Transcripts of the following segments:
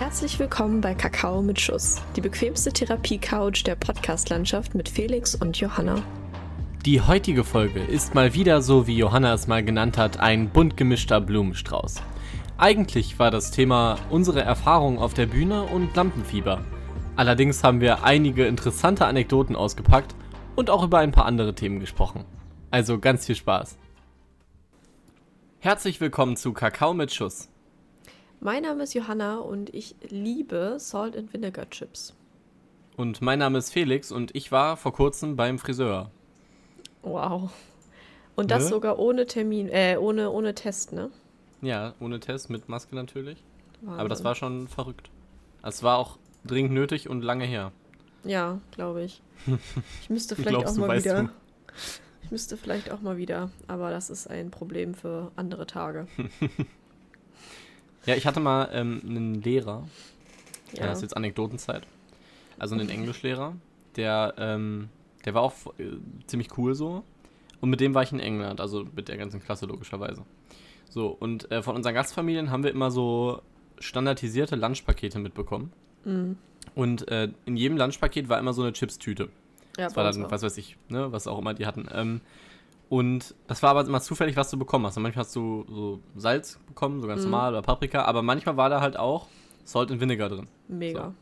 Herzlich willkommen bei Kakao mit Schuss, die bequemste Therapie-Couch der Podcast-Landschaft mit Felix und Johanna. Die heutige Folge ist mal wieder so, wie Johanna es mal genannt hat, ein bunt gemischter Blumenstrauß. Eigentlich war das Thema unsere Erfahrungen auf der Bühne und Lampenfieber. Allerdings haben wir einige interessante Anekdoten ausgepackt und auch über ein paar andere Themen gesprochen. Also ganz viel Spaß. Herzlich willkommen zu Kakao mit Schuss. Mein Name ist Johanna und ich liebe Salt and Vinegar Chips. Und mein Name ist Felix und ich war vor kurzem beim Friseur. Wow. Und das Ne? sogar ohne Termin, äh, ohne, ohne Test, ne? Ja, ohne Test, mit Maske natürlich. Aber das Wahnsinn. war schon verrückt. Es war auch dringend nötig und lange her. Ja, glaube ich. Ich müsste vielleicht Glaubst auch mal wieder. du? Ich müsste vielleicht auch mal wieder, aber das ist ein Problem für andere Tage. Ja, ich hatte mal ähm, einen Lehrer, ja. Ja. das ist jetzt Anekdotenzeit, also einen Englischlehrer, der, ähm, der war auch äh, ziemlich cool so. Und mit dem war ich in England, also mit der ganzen Klasse logischerweise. So, und äh, von unseren Gastfamilien haben wir immer so standardisierte Lunchpakete mitbekommen. Mhm. Und äh, in jedem Lunchpaket war immer so eine Chips-Tüte. Ja, Das war dann, was weiß ich, ne, was auch immer die hatten. Ähm, und das war aber immer zufällig, was du bekommen hast. Und manchmal hast du so Salz bekommen, so ganz Mhm. normal, oder Paprika, aber manchmal war da halt auch Salt and Vinegar drin. Mega.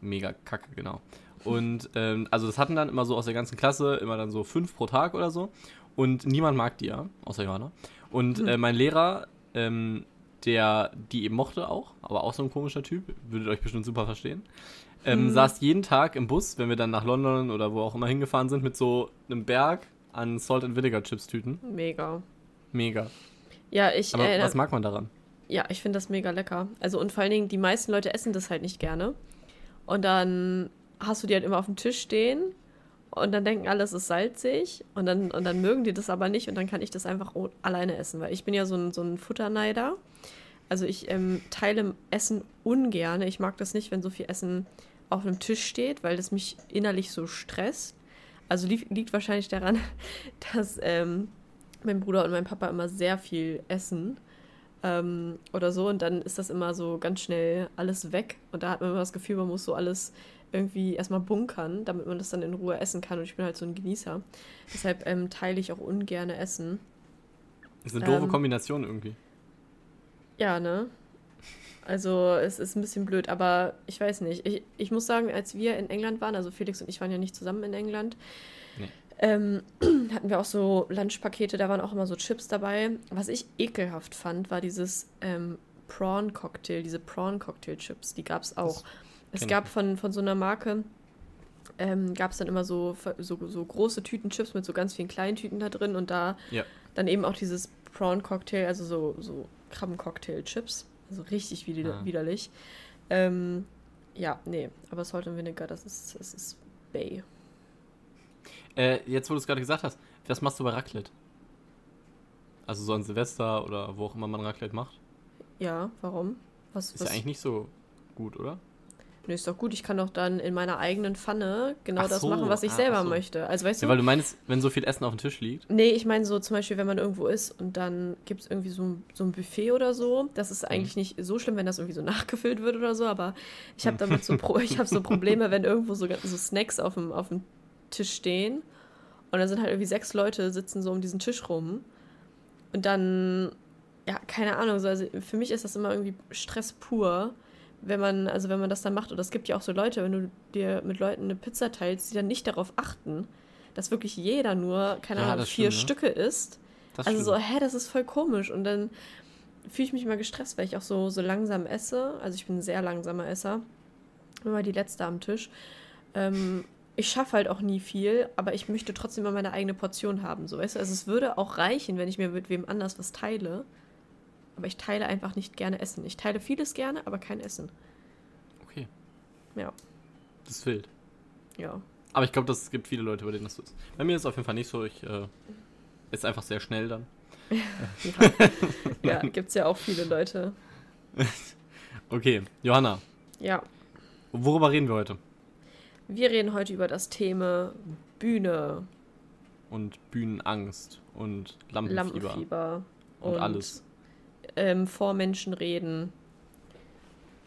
Mega kacke, genau. Und ähm, also das hatten dann immer so aus der ganzen Klasse, immer dann so fünf pro Tag oder so. Und niemand mag die ja, außer Johanna. Und Hm. äh, mein Lehrer, ähm, der die eben mochte auch, aber auch so ein komischer Typ, würdet euch bestimmt super verstehen, ähm, Hm. saß jeden Tag im Bus, wenn wir dann nach London oder wo auch immer hingefahren sind, mit so einem Berg an Salt and Vinegar Chips Tüten. Mega. Mega. Ja, ich, Aber äh, was mag man daran? ja, ich finde das mega lecker. Also und vor allen Dingen, die meisten Leute essen das halt nicht gerne. Und dann hast du die halt immer auf dem Tisch stehen und dann denken alle, es ist salzig und dann, und dann mögen die das aber nicht und dann kann ich das einfach alleine essen, weil ich bin ja so ein, so ein Futterneider. Also ich ähm, teile Essen ungern. Ich mag das nicht, wenn so viel Essen auf einem Tisch steht, weil das mich innerlich so stresst. Also liegt, liegt wahrscheinlich daran, dass ähm, mein Bruder und mein Papa immer sehr viel essen ähm, oder so und dann ist das immer so ganz schnell alles weg und da hat man immer das Gefühl, man muss so alles irgendwie erstmal bunkern, damit man das dann in Ruhe essen kann und ich bin halt so ein Genießer. Deshalb ähm, teile ich auch ungern Essen. Ist eine doofe ähm, Kombination irgendwie. Ja, ne? Also es ist ein bisschen blöd, aber ich weiß nicht. Ich, ich muss sagen, als wir in England waren, also Felix und ich waren ja nicht zusammen in England, Nee. ähm, hatten wir auch so Lunchpakete, da waren auch immer so Chips dabei. Was ich ekelhaft fand, war dieses ähm, Prawn-Cocktail, diese Prawn-Cocktail-Chips, die gab es auch. Es ich gab von, von so einer Marke, ähm, gab es dann immer so, so, so große Tüten Chips mit so ganz vielen kleinen Tüten da drin und da Ja. dann eben auch dieses Prawn-Cocktail, also so, so Krabben-Cocktail-Chips. Also richtig wider Ah. widerlich. Ähm, ja, nee, aber Salt and Vinegar, das ist, das ist Bay. Äh, jetzt, wo du es gerade gesagt hast, was machst du bei Raclette? Also so an Silvester oder wo auch immer man Raclette macht. Ja, warum? Was, Ist was? ja eigentlich nicht so gut, oder? Nee, ist doch gut, ich kann doch dann in meiner eigenen Pfanne genau Ach das so, machen, was ich ah, selber so. möchte. Also weißt Ja, du, weil du meinst, wenn so viel Essen auf dem Tisch liegt. Nee, ich meine so zum Beispiel, wenn man irgendwo ist und dann gibt es irgendwie so, ein- so ein Buffet oder so. Das Mhm. ist eigentlich nicht so schlimm, wenn das irgendwie so nachgefüllt wird oder so, aber ich habe damit so, Pro ich hab so Probleme, wenn irgendwo so, so Snacks auf dem, auf dem Tisch stehen und dann sind halt irgendwie sechs Leute sitzen so um diesen Tisch rum und dann, ja, keine Ahnung, so, also für mich ist das immer irgendwie Stress pur, wenn man, also wenn man das dann macht. Und es gibt ja auch so Leute, wenn du dir mit Leuten eine Pizza teilst, die dann nicht darauf achten, dass wirklich jeder nur, keine Ja, Ahnung, vier stimmt, ne? Stücke isst. Das Also so, stimmt. hä, das ist voll komisch. Und dann fühle ich mich immer gestresst, weil ich auch so, so langsam esse. Also ich bin ein sehr langsamer Esser. Immer die letzte am Tisch. Ähm, ich schaffe halt auch nie viel, aber ich möchte trotzdem mal meine eigene Portion haben. So, weißt du? Also es würde auch reichen, wenn ich mir mit wem anders was teile. Aber ich teile einfach nicht gerne Essen. Ich teile vieles gerne, aber kein Essen. Okay, Ja, das ist wild. ja. Aber ich glaube, es gibt viele Leute, bei denen das so ist. Bei mir ist es auf jeden Fall nicht so. Ich äh, ist einfach sehr schnell dann. Ja, ja gibt es ja auch viele Leute. Okay, Johanna, Ja, worüber reden wir heute? wir reden heute über das Thema Bühne, Und Bühnenangst und Lampenfieber, Lampenfieber und, alles. Ähm, vor Menschen reden.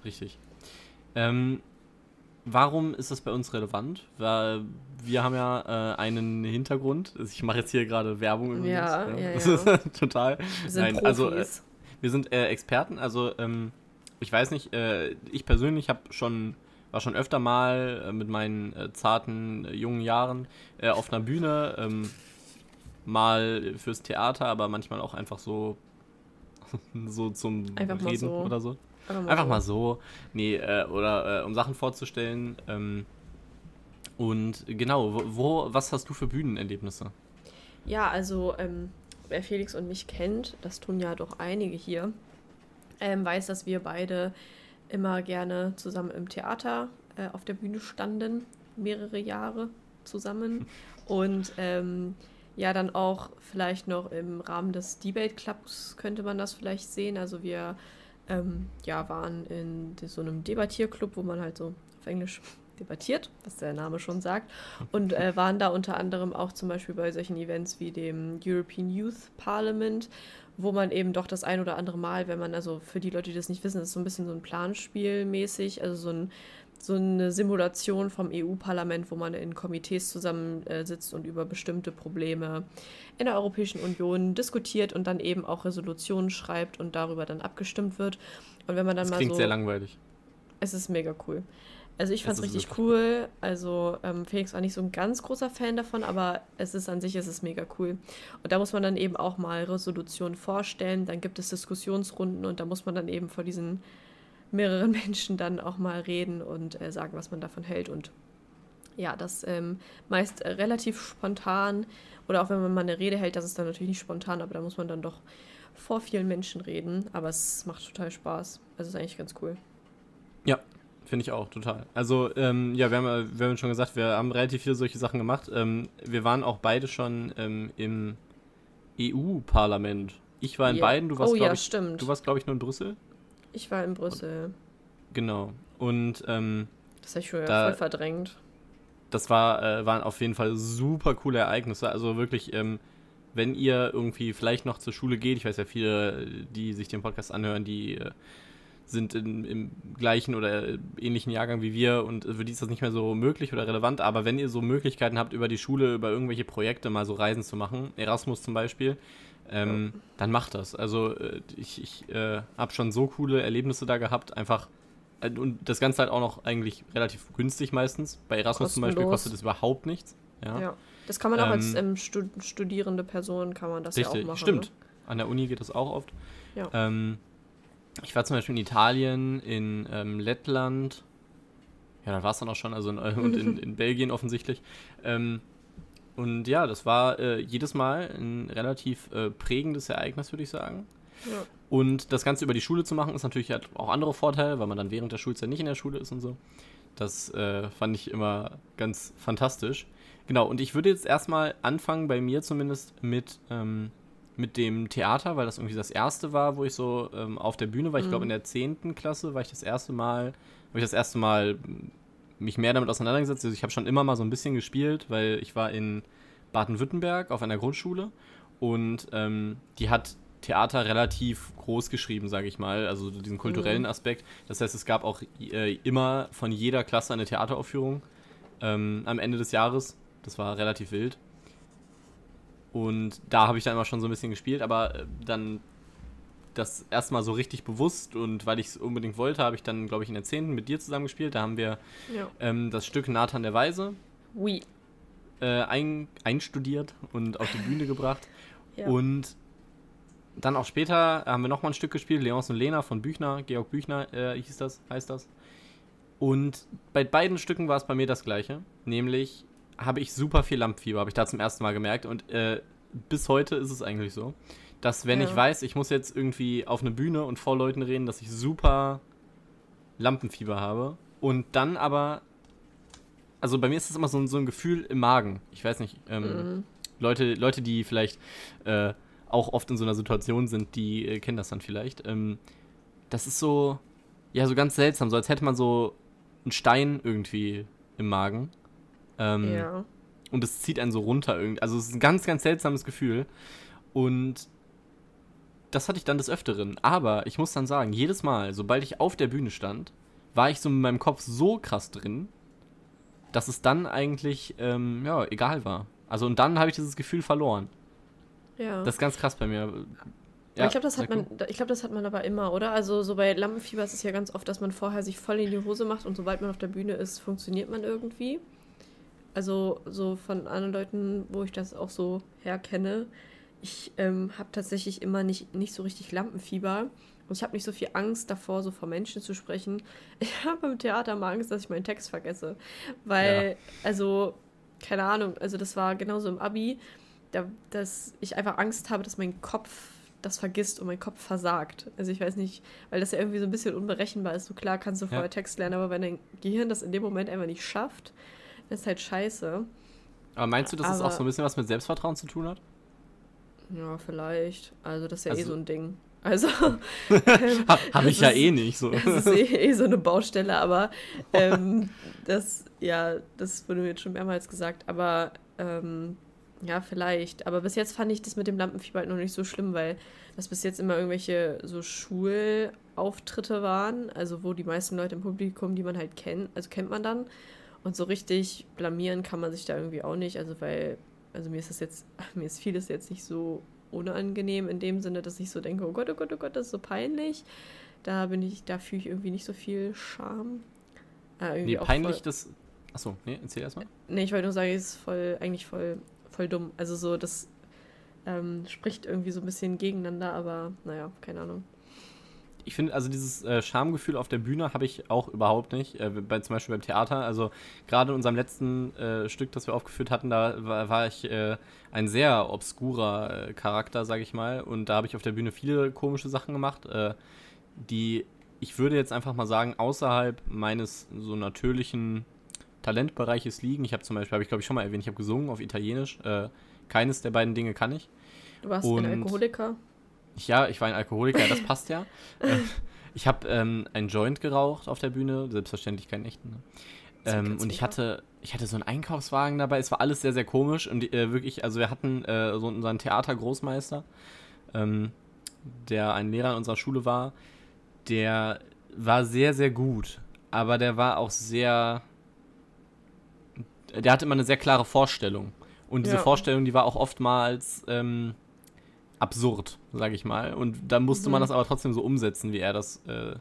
Richtig. Ähm, warum ist das bei uns relevant? Weil wir haben ja äh, einen Hintergrund. Also ich mache jetzt hier gerade Werbung übrigens. Ja, ja, Das ja. ist total. Wir sind Nein, Profis. also äh, wir sind äh, Experten. Also ähm, ich weiß nicht. Äh, ich persönlich habe schon war schon öfter mal äh, mit meinen äh, zarten jungen Jahren auf einer Bühne. Ähm, mal fürs Theater, aber manchmal auch einfach so so zum Einfach mal Reden so. oder so. Einfach Einfach mal so. Nee, äh, oder äh, um Sachen vorzustellen. Ähm, und genau, wo, wo, was hast du für Bühnenerlebnisse? Ja, also ähm, wer Felix und mich kennt, das tun ja doch einige hier, ähm, weiß, dass wir beide immer gerne zusammen im Theater äh, auf der Bühne standen, mehrere Jahre zusammen. Und ähm, ja, dann auch vielleicht noch im Rahmen des Debate Clubs könnte man das vielleicht sehen. Also wir ähm, ja, waren in so einem Debattierclub, wo man halt so auf Englisch debattiert, was der Name schon sagt. Und äh, waren da unter anderem auch zum Beispiel bei solchen Events wie dem European Youth Parliament, wo man eben doch das ein oder andere Mal, wenn man, also für die Leute, die das nicht wissen, das ist so ein bisschen so ein Planspiel mäßig, also so, ein, so eine Simulation vom EU-Parlament, wo man in Komitees zusammensitzt und über bestimmte Probleme in der Europäischen Union diskutiert und dann eben auch Resolutionen schreibt und darüber dann abgestimmt wird. Und wenn man dann Das mal klingt so. sehr langweilig. Es ist mega cool. Also ich fand es richtig cool. Also ähm, Felix war nicht so ein ganz großer Fan davon, aber es ist an sich es ist mega cool. Und da muss man dann eben auch mal Resolutionen vorstellen. Dann gibt es Diskussionsrunden und da muss man dann eben vor diesen mehreren Menschen dann auch mal reden und äh, sagen, was man davon hält. Und ja, das ähm, meist äh, relativ spontan. Oder auch wenn man mal eine Rede hält, das ist dann natürlich nicht spontan, aber da muss man dann doch vor vielen Menschen reden. Aber es macht total Spaß. Also es ist eigentlich ganz cool. Ja, finde ich auch, total. Also, ähm, ja, wir haben, wir haben schon gesagt, wir haben relativ viele solche Sachen gemacht. Ähm, wir waren auch beide schon ähm, im EU-Parlament. Ich war in Ja. beiden, du warst, oh glaube ja, ich, stimmt. du warst, glaube ich, nur in Brüssel. Ich war in Brüssel. Genau. Und ähm, Das habe ich schon Da- voll verdrängt. das war, äh, waren auf jeden Fall super coole Ereignisse. Also wirklich, ähm, wenn ihr irgendwie vielleicht noch zur Schule geht, ich weiß ja viele, die sich den Podcast anhören, die äh, sind in, im gleichen oder äh, ähnlichen Jahrgang wie wir und für die ist das nicht mehr so möglich oder relevant, aber wenn ihr so Möglichkeiten habt, über die Schule, über irgendwelche Projekte mal so Reisen zu machen, Erasmus zum Beispiel, ähm, dann macht das. Also äh, ich, ich äh, habe schon so coole Erlebnisse da gehabt, einfach äh, und das Ganze halt auch noch eigentlich relativ günstig meistens. Bei Erasmus zum Beispiel Kostenlos. kostet es überhaupt nichts. Ja, Ja. Das kann man auch als Ähm, ähm, Stud studierende Person kann man das ja richtig, auch machen. stimmt. Ne? An der Uni geht das auch oft. Ja. Ähm, ich war zum Beispiel in Italien, in ähm, Lettland. Ja, da war es dann auch schon, also in, und in, in Belgien offensichtlich. Ähm, und ja, das war äh, jedes Mal ein relativ äh, prägendes Ereignis, würde ich sagen. Ja. Und das Ganze über die Schule zu machen, ist natürlich halt auch andere Vorteile, weil man dann während der Schulzeit nicht in der Schule ist und so. Das äh, fand ich immer ganz fantastisch. Genau, und ich würde jetzt erstmal anfangen, bei mir zumindest, mit, ähm, mit dem Theater, weil das irgendwie das erste war, wo ich so ähm, auf der Bühne war. Ich glaube, in der 10. Klasse war ich das erste Mal, habe ich das erste Mal mich mehr damit auseinandergesetzt. Also ich habe schon immer mal so ein bisschen gespielt, weil ich war in Baden-Württemberg auf einer Grundschule und ähm, die hat Theater relativ groß geschrieben, sage ich mal, also diesen kulturellen Aspekt. Das heißt, es gab auch äh, immer von jeder Klasse eine Theateraufführung ähm, am Ende des Jahres. Das war relativ wild. Und da habe ich dann immer schon so ein bisschen gespielt, aber äh, dann das erstmal so richtig bewusst und weil ich es unbedingt wollte, habe ich dann, glaube ich, in der 10. mit dir zusammen gespielt. Da haben wir Ja. ähm, das Stück Nathan der Weise Oui. äh, ein, einstudiert und auf die Bühne gebracht. Ja. Und dann auch später haben wir nochmal ein Stück gespielt, Leons und Lena von Büchner, Georg Büchner äh, hieß das, heißt das. Und bei beiden Stücken war es bei mir das gleiche, nämlich habe ich super viel Lampenfieber, habe ich da zum ersten Mal gemerkt und äh, bis heute ist es eigentlich so, dass wenn Ja. ich weiß, ich muss jetzt irgendwie auf eine Bühne und vor Leuten reden, dass ich super Lampenfieber habe und dann aber, also bei mir ist es immer so, ein- so ein Gefühl im Magen, ich weiß nicht, ähm, Mhm. Leute, Leute, die vielleicht äh, auch oft in so einer Situation sind, die äh, kennen das dann vielleicht. Ähm, das ist so, ja, so ganz seltsam, so als hätte man so einen Stein irgendwie im Magen. Ähm, Ja. Und es zieht einen so runter irgendwie. Also es ist ein ganz, ganz seltsames Gefühl. Und das hatte ich dann des Öfteren. Aber ich muss dann sagen, jedes Mal, sobald ich auf der Bühne stand, war ich so mit meinem Kopf so krass drin, dass es dann eigentlich, ähm, ja, egal war. Also und dann habe ich dieses Gefühl verloren. Ja. Das ist ganz krass bei mir. Ja, ich glaube, das, hat man- ich glaub, das hat man aber immer, oder? Also so bei Lampenfieber ist es ja ganz oft, dass man vorher sich voll in die Hose macht und sobald man auf der Bühne ist, funktioniert man irgendwie. Also so von anderen Leuten, wo ich das auch so herkenne. Ich ähm, habe tatsächlich immer nicht, nicht so richtig Lampenfieber und ich habe nicht so viel Angst davor, so vor Menschen zu sprechen. Ich habe im Theater mal Angst, dass ich meinen Text vergesse. Weil, also, keine Ahnung, also das war genauso im Abi, da, dass ich einfach Angst habe, dass mein Kopf das vergisst und mein Kopf versagt. Also ich weiß nicht, weil das ja irgendwie so ein bisschen unberechenbar ist. So klar kannst du vorher Ja. Text lernen, aber wenn dein Gehirn das in dem Moment einfach nicht schafft, das ist halt scheiße. Aber meinst du, dass es auch Aber- so ein bisschen was mit Selbstvertrauen zu tun hat? Ja, vielleicht. Also das ist ja eh Also- so ein Ding. Also Ha, Habe ich ja ist- eh nicht so. das ist eh, eh so eine Baustelle, aber ähm, das, ja, das wurde mir jetzt schon mehrmals gesagt, aber ähm, ja, vielleicht. Aber bis jetzt fand ich das mit dem Lampenfieber halt noch nicht so schlimm, weil das bis jetzt immer irgendwelche so Schulauftritte waren, also wo die meisten Leute im Publikum, die man halt kennt, also kennt man dann. Und so richtig blamieren kann man sich da irgendwie auch nicht, also weil, also mir ist das jetzt, mir ist vieles jetzt nicht so unangenehm in dem Sinne, dass ich so denke, oh Gott, oh Gott, oh Gott, das ist so peinlich. Da bin ich, da fühle ich irgendwie nicht so viel Scham. Äh, Nee, peinlich, Voll, das. Achso, nee, erzähl erstmal. nee, ich wollte nur sagen, es ist voll, eigentlich voll, voll dumm. Also so, das ähm, spricht irgendwie so ein bisschen gegeneinander, aber naja, keine Ahnung. Ich finde, also dieses äh, Schamgefühl auf der Bühne habe ich auch überhaupt nicht. Äh, bei, zum Beispiel beim Theater. Also gerade in unserem letzten äh, Stück, das wir aufgeführt hatten, da war, war ich äh, ein sehr obskurer äh, Charakter, sage ich mal. Und da habe ich auf der Bühne viele komische Sachen gemacht, äh, die ich würde jetzt einfach mal sagen, außerhalb meines so natürlichen Talentbereiches liegen. Ich habe zum Beispiel, habe ich glaube ich schon mal erwähnt, ich habe gesungen auf Italienisch. Keines der beiden Dinge kann ich. Du warst Und- ein Alkoholiker. Ja, ich war ein Alkoholiker, das passt ja. Äh, ich habe ähm, einen Joint geraucht auf der Bühne, selbstverständlich keinen echten. Ne? Ähm, und ich hatte, ich hatte so einen Einkaufswagen dabei. Es war alles sehr, sehr komisch und äh, wirklich, also wir hatten äh, so unseren Theatergroßmeister, ähm, der ein Lehrer in unserer Schule war, der war sehr, sehr gut, aber der war auch sehr, der hatte immer eine sehr klare Vorstellung und diese Ja. Vorstellung, die war auch oftmals ähm, absurd, sage ich mal. Und da musste man Mhm. das aber trotzdem so umsetzen, wie er das äh,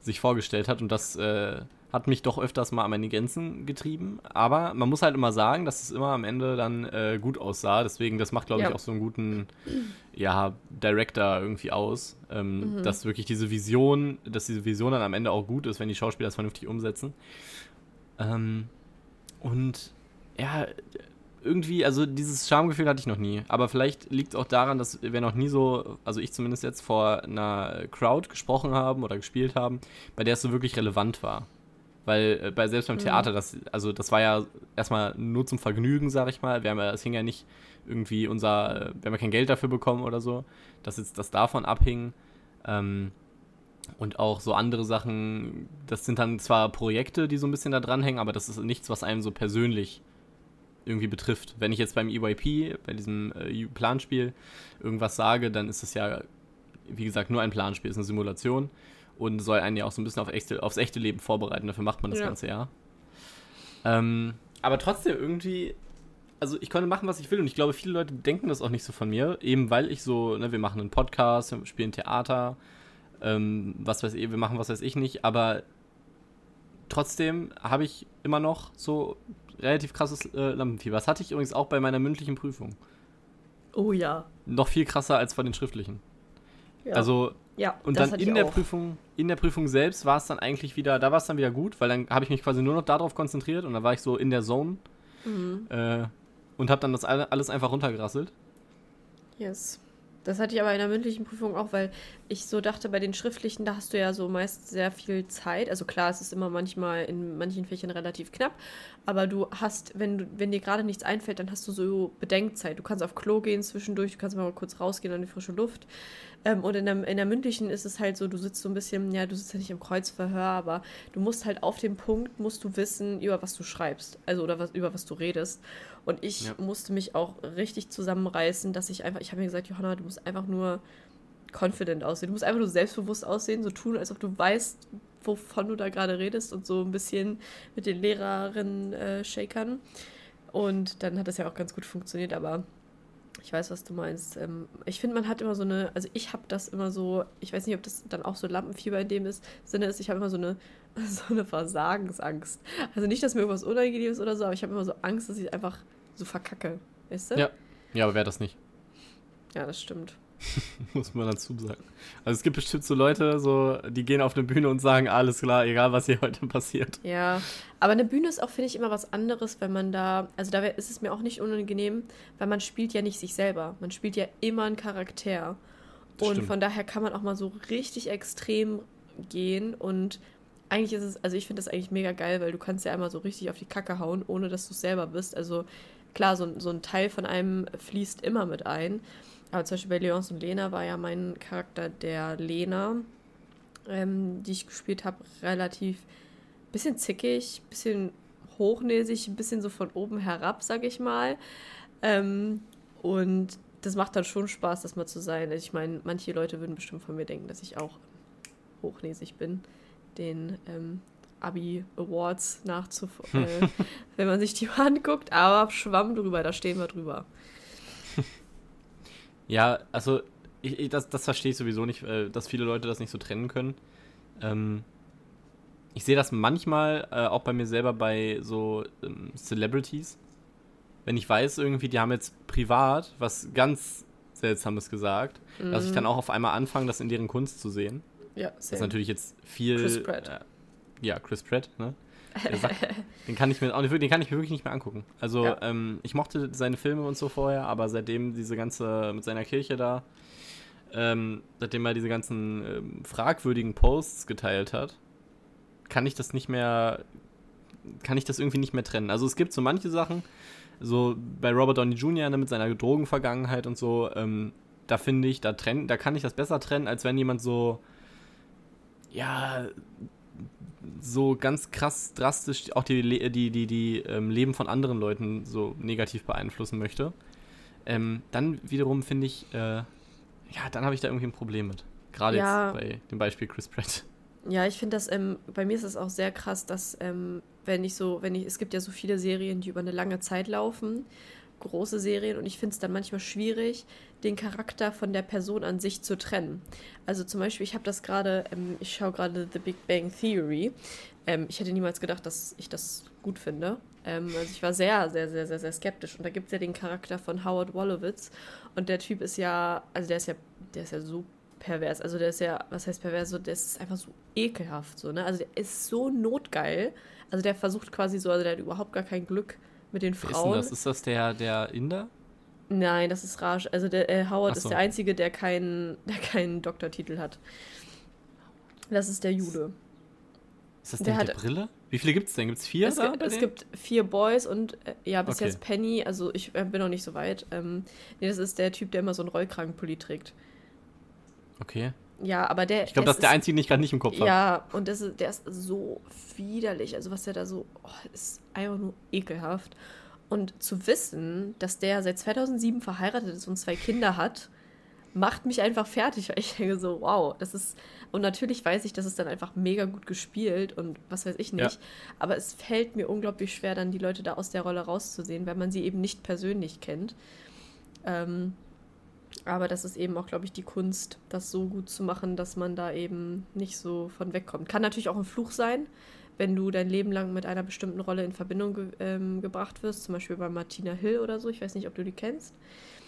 sich vorgestellt hat. Und das äh, hat mich doch öfters mal an meine Grenzen getrieben. Aber man muss halt immer sagen, dass es immer am Ende dann äh, gut aussah. Deswegen, das macht, glaube ich, Ja. auch so einen guten ja, Director irgendwie aus. Ähm, Mhm. Dass wirklich diese Vision, dass diese Vision dann am Ende auch gut ist, wenn die Schauspieler das vernünftig umsetzen. Ähm, und ja, irgendwie, also dieses Schamgefühl hatte ich noch nie. Aber vielleicht liegt es auch daran, dass wir noch nie so, also ich zumindest jetzt vor einer Crowd gesprochen haben oder gespielt haben, bei der es so wirklich relevant war. Weil äh, bei selbst beim Mhm. Theater, das, also das war ja erstmal nur zum Vergnügen, sag ich mal. Wir haben ja, es hing ja nicht irgendwie unser, wir haben ja kein Geld dafür bekommen oder so, dass jetzt das davon abhing. Ähm, und auch so andere Sachen, das sind dann zwar Projekte, die so ein bisschen da dranhängen, aber das ist nichts, was einem so persönlich irgendwie betrifft. Wenn ich jetzt beim EYP, bei diesem äh, Planspiel, irgendwas sage, dann ist es ja, wie gesagt, nur ein Planspiel, ist eine Simulation und soll einen ja auch so ein bisschen auf echte, aufs echte Leben vorbereiten. Dafür macht man das Ja. ganze Jahr. Ähm, aber trotzdem irgendwie, also ich konnte machen, was ich will und ich glaube, viele Leute denken das auch nicht so von mir, eben weil ich so, ne, wir machen einen Podcast, wir spielen Theater, ähm, was weiß ich, wir machen was weiß ich nicht, aber trotzdem habe ich immer noch so relativ krasses äh, Lampenfieber. Das hatte ich übrigens auch bei meiner mündlichen Prüfung. Oh ja. Noch viel krasser als bei den schriftlichen. ja. Also, ja, und dann in der auch. Prüfung, in der Prüfung selbst war es dann eigentlich wieder, da war es dann wieder gut, weil dann habe ich mich quasi nur noch darauf konzentriert und dann war ich so in der Zone Mhm. äh, und habe dann das alle- alles einfach runtergerasselt. Yes. Das hatte ich aber in der mündlichen Prüfung auch, weil ich so dachte, bei den schriftlichen, da hast du ja so meist sehr viel Zeit. Also klar, es ist immer manchmal in manchen Fächern relativ knapp, aber du hast, wenn du, wenn dir gerade nichts einfällt, dann hast du so Bedenkzeit. Du kannst auf Klo gehen zwischendurch, du kannst mal kurz rausgehen an die frische Luft. Ähm, und in der, in der mündlichen ist es halt so, du sitzt so ein bisschen, ja, du sitzt ja nicht im Kreuzverhör, aber du musst halt auf dem Punkt, musst du wissen, über was du schreibst. Also oder was, über was du redest. Und ich Ja. musste mich auch richtig zusammenreißen, dass ich einfach, ich habe mir gesagt, Johanna, du musst einfach nur confident aussehen. Du musst einfach nur selbstbewusst aussehen, so tun, als ob du weißt, wovon du da gerade redest und so ein bisschen mit den Lehrerinnen äh, shakern. Und dann hat das ja auch ganz gut funktioniert, aber ich weiß, was du meinst. Ähm, ich finde, man hat immer so eine, also ich habe das immer so, ich weiß nicht, ob das dann auch so Lampenfieber in dem ist, Sinne ist, ich habe immer so eine, so eine Versagensangst. Also nicht, dass mir irgendwas unangenehm ist oder so, aber ich habe immer so Angst, dass ich einfach so verkacke. Weißt du? Ja. Ja, aber wer das nicht? Ja, das stimmt. Muss man dazu sagen. Also es gibt bestimmt so Leute, so, die gehen auf eine Bühne und sagen, alles klar, egal was hier heute passiert. Ja, aber eine Bühne ist auch, finde ich, immer was anderes, wenn man da, also da ist es mir auch nicht unangenehm, weil man spielt ja nicht sich selber. Man spielt ja immer einen Charakter. Und Stimmt. von daher kann man auch mal so richtig extrem gehen und eigentlich ist es, also ich finde das eigentlich mega geil, weil du kannst ja einmal so richtig auf die Kacke hauen, ohne dass du es selber bist. Also klar, so, so ein Teil von einem fließt immer mit ein. Aber zum Beispiel bei Leons und Lena war ja mein Charakter der Lena, ähm, die ich gespielt habe, relativ bisschen zickig, bisschen hochnäsig, ein bisschen so von oben herab, sag ich mal. Ähm, und das macht dann schon Spaß, das mal zu sein. Ich meine, manche Leute würden bestimmt von mir denken, dass ich auch hochnäsig bin, den ähm, Abi Awards nachzufolgen, äh, wenn man sich die mal anguckt. Aber Schwamm drüber, da stehen wir drüber. Ja, also ich, ich, das, das verstehe ich sowieso nicht, äh, dass viele Leute das nicht so trennen können. Ähm, ich sehe das manchmal äh, auch bei mir selber bei so ähm, Celebrities. Wenn ich weiß, irgendwie, die haben jetzt privat was ganz Seltsames gesagt, mhm. dass ich dann mhm. auch auf einmal anfange, das in deren Kunst zu sehen. Ja, same. Das ist natürlich jetzt viel. Chris Pratt. Äh, ja, Chris Pratt, ne? Den kann ich mir auch den kann ich mir wirklich nicht mehr angucken. Also ja. ähm, ich mochte seine Filme und so vorher, aber seitdem diese ganze mit seiner Kirche da, ähm, seitdem er diese ganzen ähm, fragwürdigen Posts geteilt hat, kann ich das nicht mehr, kann ich das irgendwie nicht mehr trennen. Also es gibt so manche Sachen, so bei Robert Downey Jr. Ne, mit seiner Drogenvergangenheit und so, ähm, da finde ich, da trennen, da kann ich das besser trennen, als wenn jemand so, ja, so ganz krass drastisch auch die, die, die, die, ähm, Leben von anderen Leuten so negativ beeinflussen möchte. Ähm, dann wiederum finde ich, äh, ja, dann habe ich da irgendwie ein Problem mit. Gerade ja. jetzt bei dem Beispiel Chris Pratt. Ja, ich finde das, ähm, bei mir ist es auch sehr krass, dass, ähm, wenn ich so, wenn ich, es gibt ja so viele Serien, die über eine lange Zeit laufen, große Serien, und ich finde es dann manchmal schwierig, den Charakter von der Person an sich zu trennen. Also zum Beispiel, ich habe das gerade, ähm, ich schaue gerade The Big Bang Theory. Ähm, ich hätte niemals gedacht, dass ich das gut finde. Ähm, also ich war sehr, sehr, sehr, sehr, sehr skeptisch. Und da gibt es ja den Charakter von Howard Wolowitz. Und der Typ ist ja, also der ist ja, der ist ja so pervers. Also der ist ja, was heißt pervers? So, der ist einfach so ekelhaft. So, ne? Also der ist so notgeil. Also der versucht quasi so, also der hat überhaupt gar kein Glück mit den Frauen. Ist, das? ist das der, der Inder? Nein, das ist Raj. Also der äh, Howard so. ist der Einzige, der keinen, der keinen Doktortitel hat. Das ist der Jude. Ist das der, der mit der Brille? Wie viele gibt es denn? Gibt es vier? Es, da, es gibt vier Boys und äh, ja, bis okay. jetzt Penny, also ich äh, bin noch nicht so weit. Ähm, nee, das ist der Typ, der immer so einen Rollkragenpulli trägt. Okay. Ja, aber der. Ich glaube, das ist der einzige, den ich gerade nicht im Kopf habe. Ja, und das ist, der ist so widerlich. Also, was der da so. Oh, ist einfach nur ekelhaft. Und zu wissen, dass der seit 2007 verheiratet ist und zwei Kinder hat, macht mich einfach fertig, weil ich denke so, wow, das ist. Und natürlich weiß ich, das ist dann einfach mega gut gespielt und was weiß ich nicht. Ja. Aber es fällt mir unglaublich schwer, dann die Leute da aus der Rolle rauszusehen, weil man sie eben nicht persönlich kennt. Ähm, aber das ist eben auch, glaube ich, die Kunst, das so gut zu machen, dass man da eben nicht so von wegkommt. Kann natürlich auch ein Fluch sein, wenn du dein Leben lang mit einer bestimmten Rolle in Verbindung ge ähm, gebracht wirst, zum Beispiel bei Martina Hill oder so. Ich weiß nicht, ob du die kennst.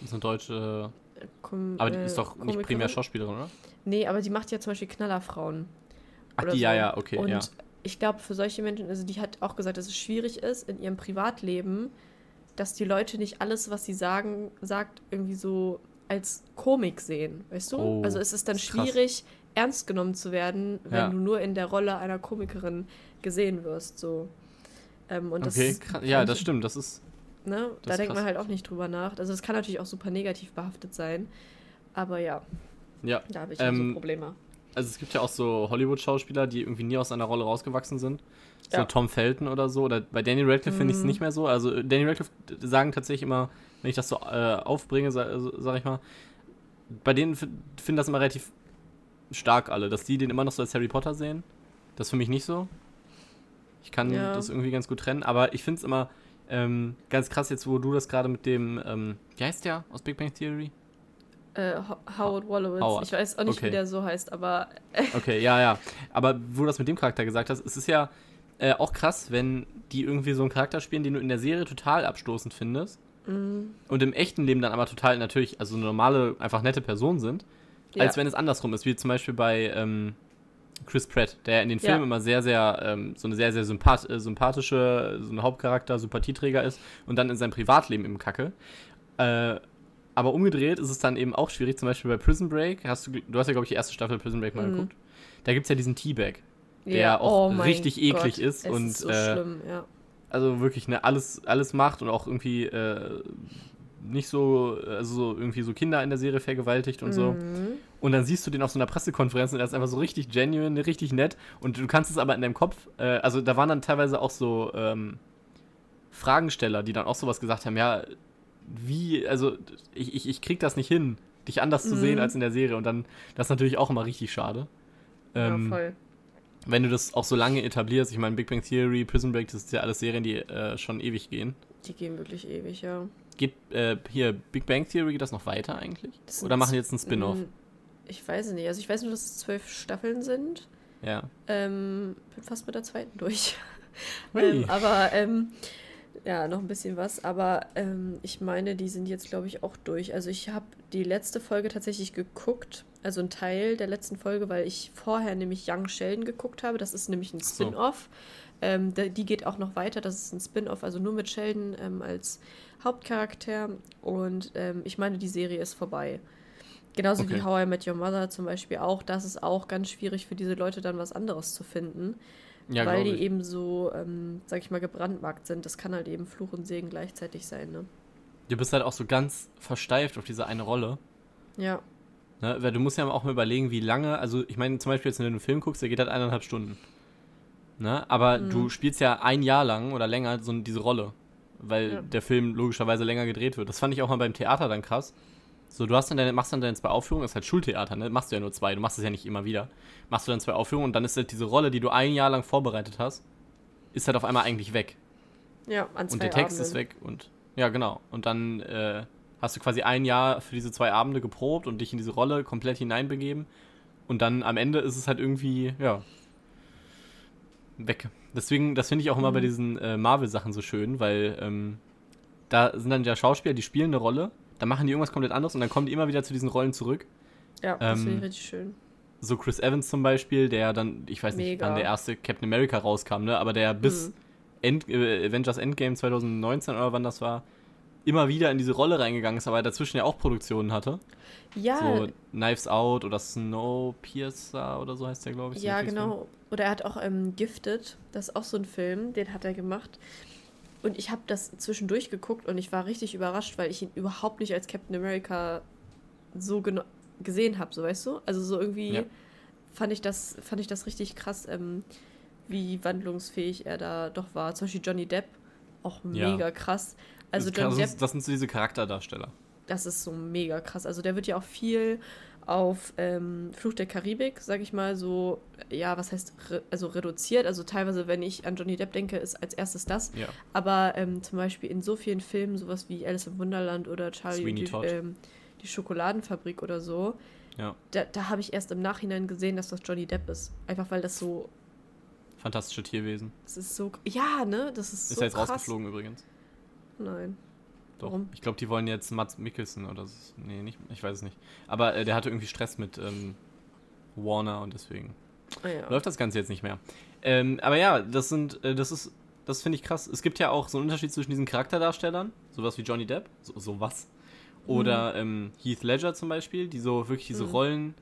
Das ist eine deutsche. Äh, Kom aber die ist doch nicht Komikerin. primär Schauspielerin, oder? Nee, aber die macht ja zum Beispiel Knallerfrauen. Ach, die, so. ja, ja, okay. Und ja. ich glaube, für solche Menschen, also die hat auch gesagt, dass es schwierig ist, in ihrem Privatleben, dass die Leute nicht alles, was sie sagen, sagt, irgendwie so als Komik sehen, weißt du? Oh, also es ist dann schwierig, krass. ernst genommen zu werden, wenn ja. du nur in der Rolle einer Komikerin gesehen wirst. So. Ähm, und okay, das ja, das stimmt, das ist. Ne? Das da ist denkt krass. man halt auch nicht drüber nach. Also es kann natürlich auch super negativ behaftet sein. Aber ja. Ja. Da habe ich ähm, so Probleme. Also es gibt ja auch so Hollywood-Schauspieler, die irgendwie nie aus einer Rolle rausgewachsen sind. So ja. Tom Felton oder so. Oder bei Danny Radcliffe mm. finde ich es mhm. nicht mehr so. Also Danny Radcliffe sagen tatsächlich immer, wenn ich das so äh, aufbringe, sag, sag, ich mal, bei denen finden das immer relativ stark alle, dass die den immer noch so als Harry Potter sehen. Das für mich nicht so. Ich kann Ja. das irgendwie ganz gut trennen, aber ich finde es immer ähm, ganz krass jetzt, wo du das gerade mit dem, ähm, wie heißt der aus Big Bang Theory? Äh, Ho- Howard Wolowitz. Howard. Ich weiß auch nicht, Okay. wie der so heißt, aber Okay, ja, ja. Aber wo du das mit dem Charakter gesagt hast, es ist ja äh, auch krass, wenn die irgendwie so einen Charakter spielen, den du in der Serie total abstoßend findest mm, und im echten Leben dann aber total natürlich, also normale, einfach nette Personen sind, ja. als wenn es andersrum ist, wie zum Beispiel bei ähm, Chris Pratt, der in den Filmen Ja. immer sehr, sehr, ähm, so eine sehr, sehr sympath äh, sympathische, so ein Hauptcharakter, Sympathieträger ist und dann in seinem Privatleben im Kacke. Äh, aber umgedreht ist es dann eben auch schwierig, zum Beispiel bei Prison Break, hast du, du hast ja, glaube ich, die erste Staffel Prison Break mal Mhm. geguckt. Da gibt es ja diesen Teabag. der ja. auch oh richtig eklig Gott, ist es und, ist so äh, schlimm, ja. Also wirklich, ne, alles, alles macht und auch irgendwie äh, nicht so, also so irgendwie so Kinder in der Serie vergewaltigt und so. Mhm. Und dann siehst du den auf so einer Pressekonferenz und er ist einfach so richtig genuine, richtig nett. Und du kannst es aber in deinem Kopf, äh, also da waren dann teilweise auch so ähm, Fragensteller, die dann auch sowas gesagt haben, ja, wie, also ich, ich, ich krieg das nicht hin, dich anders zu Mhm. sehen als in der Serie. Und dann, das ist natürlich auch immer richtig schade. Ähm, ja, voll. Wenn du das auch so lange etablierst, ich meine, Big Bang Theory, Prison Break, das ist ja alles Serien, die äh, schon ewig gehen. Die gehen wirklich ewig, ja. Geht äh, hier Big Bang Theory, geht das noch weiter eigentlich? Sind Oder machen die jetzt einen Spin-off? Ich weiß es nicht. Also ich weiß nur, dass es zwölf Staffeln sind. Ja. Ähm, bin fast mit der zweiten durch. Ähm, aber ähm, ja, noch ein bisschen was. Aber ähm, ich meine, die sind jetzt, glaube ich, auch durch. Also ich habe die letzte Folge tatsächlich geguckt. Also ein Teil der letzten Folge, weil ich vorher nämlich Young Sheldon geguckt habe. Das ist nämlich ein so. Spin-off. Ähm, da- die geht auch noch weiter. Das ist ein Spin-off, also nur mit Sheldon ähm, als Hauptcharakter. Und ähm, ich meine, die Serie ist vorbei. Genauso Okay. wie How I Met Your Mother zum Beispiel auch. Das ist auch ganz schwierig für diese Leute dann was anderes zu finden. Ja, weil die ich. eben so, ähm, sag ich mal, gebrandmarkt sind. Das kann halt eben Fluch und Segen gleichzeitig sein, ne? Du bist halt auch so ganz versteift auf diese eine Rolle. Ja. Ne? Weil du musst ja auch mal überlegen, wie lange, also ich meine, zum Beispiel jetzt, wenn du einen Film guckst, der geht halt eineinhalb Stunden. Ne? Aber Mhm. du spielst ja ein Jahr lang oder länger so diese Rolle. Weil Ja. der Film logischerweise länger gedreht wird. Das fand ich auch mal beim Theater dann krass. So, du hast dann deine, machst dann deine zwei Aufführungen, das ist halt Schultheater, ne? Machst du ja nur zwei, du machst es ja nicht immer wieder. Machst du dann zwei Aufführungen und dann ist halt diese Rolle, die du ein Jahr lang vorbereitet hast, ist halt auf einmal eigentlich weg. Ja, an zwei Und der Text Abenden. ist weg und ja, genau. Und dann äh, hast du quasi ein Jahr für diese zwei Abende geprobt und dich in diese Rolle komplett hineinbegeben. Und dann am Ende ist es halt irgendwie, ja, weg. Deswegen, das finde ich auch immer Mhm. bei diesen äh, Marvel-Sachen so schön, weil ähm, da sind dann ja Schauspieler, die spielen eine Rolle, dann machen die irgendwas komplett anderes und dann kommen die immer wieder zu diesen Rollen zurück. Ja, das ähm, finde ich richtig schön. So Chris Evans zum Beispiel, der dann, ich weiß nicht, Mega. wann der erste Captain America rauskam, ne? aber der bis Mhm. End, äh, Avengers Endgame 2019 oder wann das war, immer wieder in diese Rolle reingegangen ist, aber dazwischen ja auch Produktionen hatte. Ja, So Knives Out oder Snowpiercer oder so heißt der, glaube ich. ja, genau. Oder er hat auch ähm, Gifted, das ist auch so ein Film, den hat er gemacht. Und ich habe das zwischendurch geguckt und ich war richtig überrascht, weil ich ihn überhaupt nicht als Captain America so gesehen habe, so weißt du? Also so irgendwie Ja. fand ich das, fand ich das richtig krass, ähm, wie wandlungsfähig er da doch war. Zum Beispiel Johnny Depp, auch Ja. mega krass. Also das, Johnny Depp ist, das sind so diese Charakterdarsteller. das ist so mega krass. Also der wird ja auch viel auf ähm, Fluch der Karibik, sag ich mal, so, ja, was heißt, re also reduziert. Also teilweise, wenn ich an Johnny Depp denke, ist als erstes das. Ja. Aber ähm, zum Beispiel in so vielen Filmen, sowas wie Alice im Wunderland oder Charlie die, ähm, die Schokoladenfabrik oder so, Ja. da, da habe ich erst im Nachhinein gesehen, dass das Johnny Depp ist. Einfach weil das so, Fantastische Tierwesen. das ist so, ja, ne, das ist, Ist so ja jetzt krass. rausgeflogen übrigens. Nein. Doch. Warum? Ich glaube, die wollen jetzt Mats Mikkelsen oder so. Nee, nicht, ich weiß es nicht. Aber äh, der hatte irgendwie Stress mit ähm, Warner und deswegen Ah, ja. läuft das Ganze jetzt nicht mehr. Ähm, aber ja, das sind, äh, das ist, das finde ich krass. Es gibt ja auch so einen Unterschied zwischen diesen Charakterdarstellern, sowas wie Johnny Depp, so, sowas. Oder ähm, Heath Ledger zum Beispiel, die so wirklich diese Mhm. Rollen,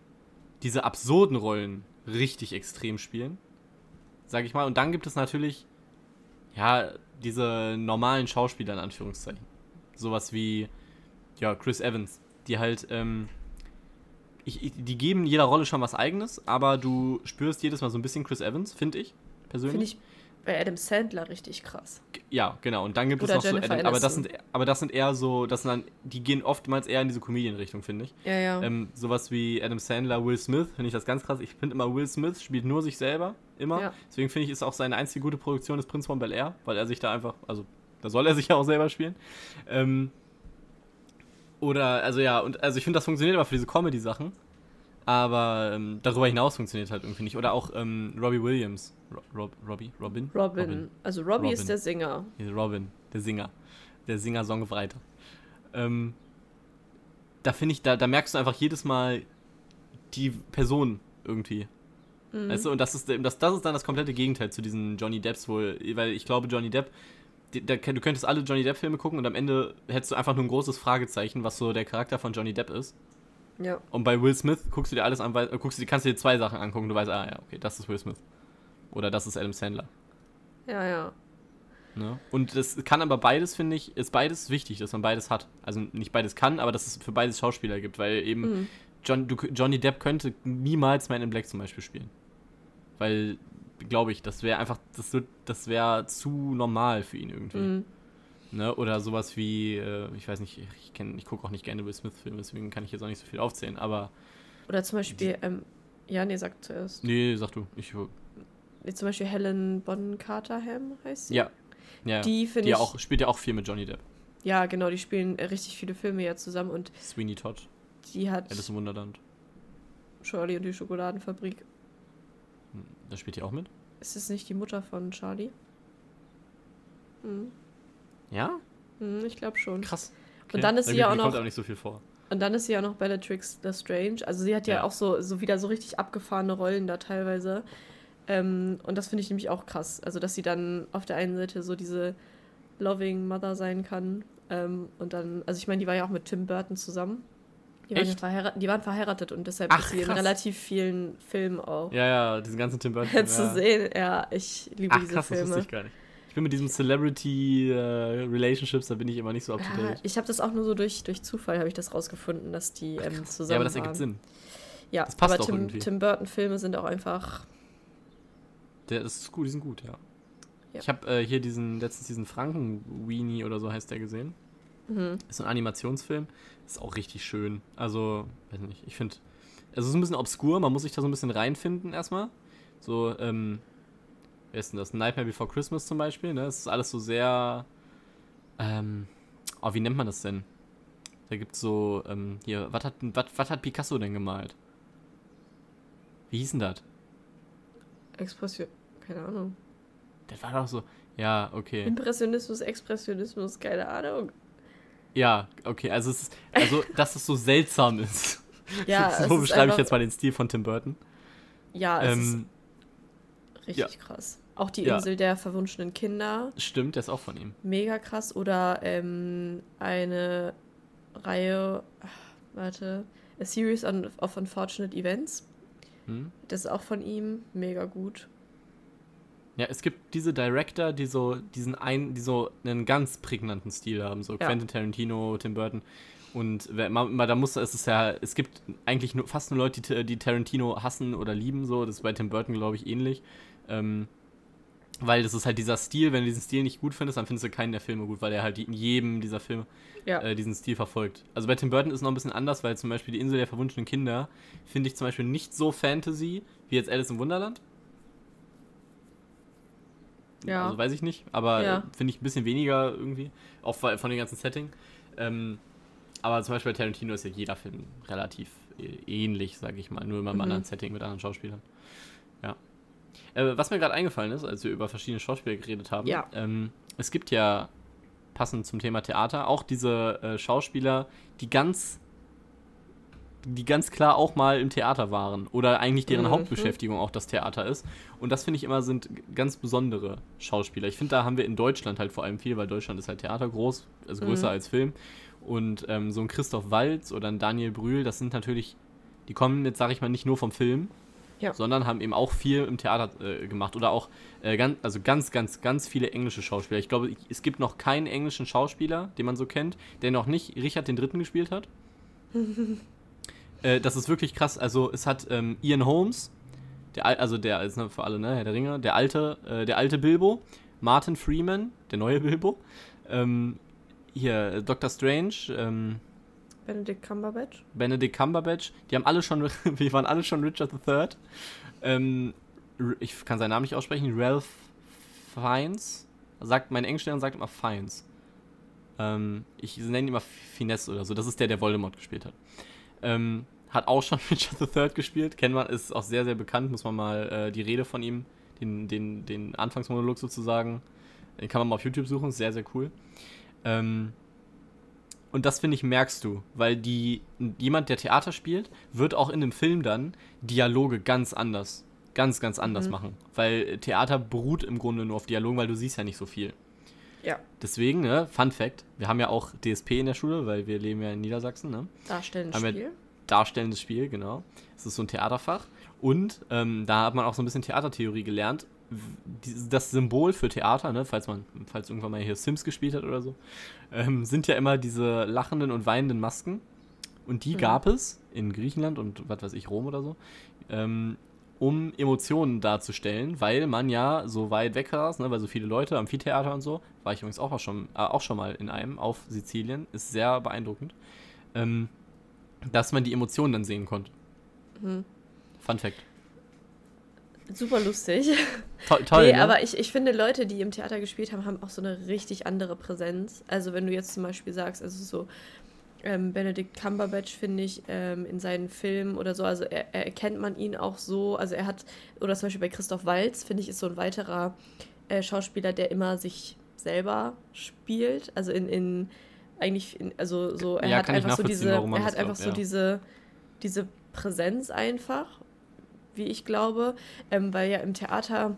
diese absurden Rollen richtig extrem spielen. Sag ich mal. Und dann gibt es natürlich, ja, diese normalen Schauspieler in Anführungszeichen. Sowas wie, ja, Chris Evans, die halt, ähm, ich, ich, die geben jeder Rolle schon was eigenes, aber du spürst jedes Mal so ein bisschen Chris Evans, finde ich, persönlich. Finde ich bei Adam Sandler richtig krass. Ja, genau. Und dann gibt Oder es noch Jennifer so Adam, aber das sind aber das sind eher so, das sind dann, die gehen oftmals eher in diese Comedian-Richtung, finde ich. Ja, ja. Ähm, sowas wie Adam Sandler, Will Smith, finde ich das ganz krass. Ich finde immer, Will Smith spielt nur sich selber, immer. Ja. Deswegen finde ich, ist auch seine einzige gute Produktion des Prinz von Bel Air, weil er sich da einfach, also da soll er sich ja auch selber spielen. Ähm, oder, also ja, und also ich finde, das funktioniert aber für diese Comedy-Sachen. Aber ähm, darüber hinaus funktioniert halt irgendwie nicht. Oder auch ähm, Robbie Williams. Ro Rob Robbie? Robin? Robin. Also Robbie Robin. ist der Sänger. Robin, der Singer. Der Singer-Songwriter. Ähm, da finde ich, da, da merkst du einfach jedes Mal die Person irgendwie. Mhm. Weißt du, und das ist, das, das ist dann das komplette Gegenteil zu diesen Johnny Depps wohl, weil ich glaube, Johnny Depp, die, da, du könntest alle Johnny Depp-Filme gucken und am Ende hättest du einfach nur ein großes Fragezeichen, was so der Charakter von Johnny Depp ist. Ja. Und bei Will Smith guckst du dir alles an, weil, guckst du, kannst du dir zwei Sachen angucken, du weißt, ah ja, okay, das ist Will Smith. Oder das ist Adam Sandler. Ja, ja. Ne? Und das kann aber beides, finde ich, ist beides wichtig, dass man beides hat. Also nicht beides kann, aber dass es für beides Schauspieler gibt, weil eben Mhm. John, du, Johnny Depp könnte niemals Man in Black zum Beispiel spielen. Weil, glaube ich, das wäre einfach, das, wird- das wäre zu normal für ihn irgendwie. Mhm. Ne? Oder sowas wie, äh, ich weiß nicht, ich, kenn- ich gucke auch nicht gerne Will Smith-Filme, deswegen kann ich jetzt auch nicht so viel aufzählen, aber. Oder zum Beispiel, ähm, ja, nee, sag zuerst. Nee, sag du. Ich, Nee, zum Beispiel Helen Bonham Carterham heißt sie. ja. Ja, Die die finde ich. auch, spielt ja auch viel mit Johnny Depp. Ja, genau, die spielen äh, richtig viele Filme ja zusammen und Sweeney Todd, die hat Alice im Wunderland. Charlie und die Schokoladenfabrik. Hm, Da spielt die auch mit? Ist es nicht die Mutter von Charlie? Hm. Ja? Hm, ich glaube schon. Krass. Und dann ist sie ja auch mir kommt noch- auch nicht so viel vor. Und dann ist sie ja noch Bellatrix Lestrange. Also sie hat ja, Ja. auch so, so wieder so richtig abgefahrene Rollen da teilweise. Ähm, und das finde ich nämlich auch krass. Also dass sie dann auf der einen Seite so diese loving Mother sein kann. Ähm, und dann, also ich meine, die war ja auch mit Tim Burton zusammen. Die waren, ja die waren verheiratet und deshalb Ach, ist sie in krass. relativ vielen Filmen auch Ja, ja, diesen ganzen Tim Burton. zu ja. sehen. Ja, ich liebe Ach diese krass, das Filme. wusste ich gar nicht. Ich bin mit diesem Celebrity äh, Relationships, da bin ich immer nicht so up to Ja, date. ich habe das auch nur so durch, durch Zufall habe ich das rausgefunden, dass die ähm, zusammen Ja, aber das waren. ergibt Sinn. Ja, Das passt aber auch Tim, irgendwie. Tim Burton Filme sind auch einfach Der, das ist gut, die sind gut, ja. Ja. Ich habe äh, hier diesen, letztens diesen Franken-Weenie oder so heißt der gesehen. mhm. Ist so ein Animationsfilm. Ist auch richtig schön. Also, weiß nicht, ich finde. Also, es ist ein bisschen obskur, man muss sich da so ein bisschen reinfinden erstmal. So, ähm. Wer ist denn das? Nightmare Before Christmas zum Beispiel, ne? Es ist alles so sehr. Ähm. Oh, wie nennt man das denn? Da gibt's so, ähm, hier, was hat, was hat Picasso denn gemalt? Wie hieß denn das? Expression, keine Ahnung. Das war doch so. Ja, okay. Impressionismus, Expressionismus, keine Ahnung. Ja, okay. Also, es ist, also dass es so seltsam ist. Ja, so es beschreibe ich jetzt mal den Stil von Tim Burton. Ja, es Ähm, ist richtig krass. Auch die Ja. Insel der verwunschenen Kinder, stimmt, der ist auch von ihm. mega krass. Oder ähm, eine Reihe, warte, A Series on, of Unfortunate Events. Hm? Das ist auch von ihm, mega gut. Ja, es gibt diese Director, die so diesen ein, die so einen ganz prägnanten Stil haben, so Ja. Quentin Tarantino, Tim Burton. Und wer, man, man, da muss es ist ja, es gibt eigentlich nur, fast nur Leute, die, die Tarantino hassen oder lieben, so. Das ist bei Tim Burton, glaube ich, ähnlich. Ähm, weil das ist halt dieser Stil, wenn du diesen Stil nicht gut findest, dann findest du keinen der Filme gut, weil er halt in jedem dieser Filme Ja. äh, diesen Stil verfolgt. Also bei Tim Burton ist es noch ein bisschen anders, weil zum Beispiel die Insel der verwunschenen Kinder finde ich zum Beispiel nicht so Fantasy wie jetzt Alice im Wunderland. Ja. Also weiß ich nicht, aber Ja. äh, finde ich ein bisschen weniger irgendwie, auch von dem ganzen Setting. Ähm, aber zum Beispiel bei Tarantino ist ja jeder Film relativ äh, ähnlich, sage ich mal, nur immer im Mhm. anderen Setting mit anderen Schauspielern. Äh, was mir gerade eingefallen ist, als wir über verschiedene Schauspieler geredet haben, Ja. ähm, es gibt ja passend zum Thema Theater auch diese äh, Schauspieler, die ganz die ganz klar auch mal im Theater waren oder eigentlich deren Mhm. Hauptbeschäftigung auch das Theater ist. Und das finde ich immer sind ganz besondere Schauspieler. Ich finde, da haben wir in Deutschland halt vor allem viel, weil Deutschland ist halt Theater groß, also größer Mhm. als Film. Und ähm, so ein Christoph Waltz oder ein Daniel Brühl, das sind natürlich, die kommen jetzt, sage ich mal, nicht nur vom Film, Ja. sondern haben eben auch viel im Theater äh, gemacht. Oder auch äh, ganz, also ganz, ganz, ganz viele englische Schauspieler. Ich glaube, es gibt noch keinen englischen Schauspieler, den man so kennt, der noch nicht Richard den Dritten gespielt hat. äh, das ist wirklich krass. Also es hat ähm, Ian Holmes, der, also der ist für alle, ne, Herr der Ringe, der alte, äh, der alte Bilbo, Martin Freeman, der neue Bilbo, ähm, hier Dr. Strange, ähm, Benedict Cumberbatch. Benedict Cumberbatch, die haben alle schon, wir waren alle schon Richard III. Ähm, ich kann seinen Namen nicht aussprechen, Ralph Fiennes, sagt, mein Englischlehrer sagt immer Fiennes. Ähm, ich nenne ihn immer Finesse oder so, das ist der, der Voldemort gespielt hat. Ähm, hat auch schon Richard III gespielt, kennt man, ist auch sehr, sehr bekannt, muss man mal äh, die Rede von ihm, den, den, den Anfangsmonolog sozusagen, den kann man mal auf YouTube suchen, sehr, sehr cool. Ähm, und das finde ich merkst du, weil die jemand, der Theater spielt, wird auch in dem Film dann Dialoge ganz anders, ganz ganz anders mhm. machen, weil Theater beruht im Grunde nur auf Dialogen, weil du siehst ja nicht so viel. Ja. Deswegen, ne, Fun Fact, wir haben ja auch DSP in der Schule, weil wir leben ja in Niedersachsen, ne? Darstellendes Spiel. Darstellendes Spiel, genau. Das ist so ein Theaterfach. Und ähm, da hat man auch so ein bisschen Theatertheorie gelernt. Das Symbol für Theater, ne, falls man, falls irgendwann mal hier Sims gespielt hat oder so, ähm, sind ja immer diese lachenden und weinenden Masken. Und die mhm. gab es in Griechenland und was weiß ich, Rom oder so, ähm, um Emotionen darzustellen, weil man ja so weit weg saß, ne, weil so viele Leute, Amphitheater und so, war ich übrigens auch schon, äh, auch schon mal in einem auf Sizilien, ist sehr beeindruckend. Ähm, dass man die Emotionen dann sehen konnte. Mhm. Fun Fact. Super lustig. To toll. Nee, ne? aber ich, ich finde, Leute, die im Theater gespielt haben, haben auch so eine richtig andere Präsenz. Also, wenn du jetzt zum Beispiel sagst, also so, ähm, Benedict Cumberbatch, finde ich, ähm, in seinen Filmen oder so, also er, er, erkennt man ihn auch so, also er hat, oder zum Beispiel bei Christoph Walz, finde ich, ist so ein weiterer äh, Schauspieler, der immer sich selber spielt, also in, in eigentlich, in, also so, er ja, hat einfach so diese, er hat einfach so diese, diese Präsenz einfach, wie ich glaube, ähm, weil ja im Theater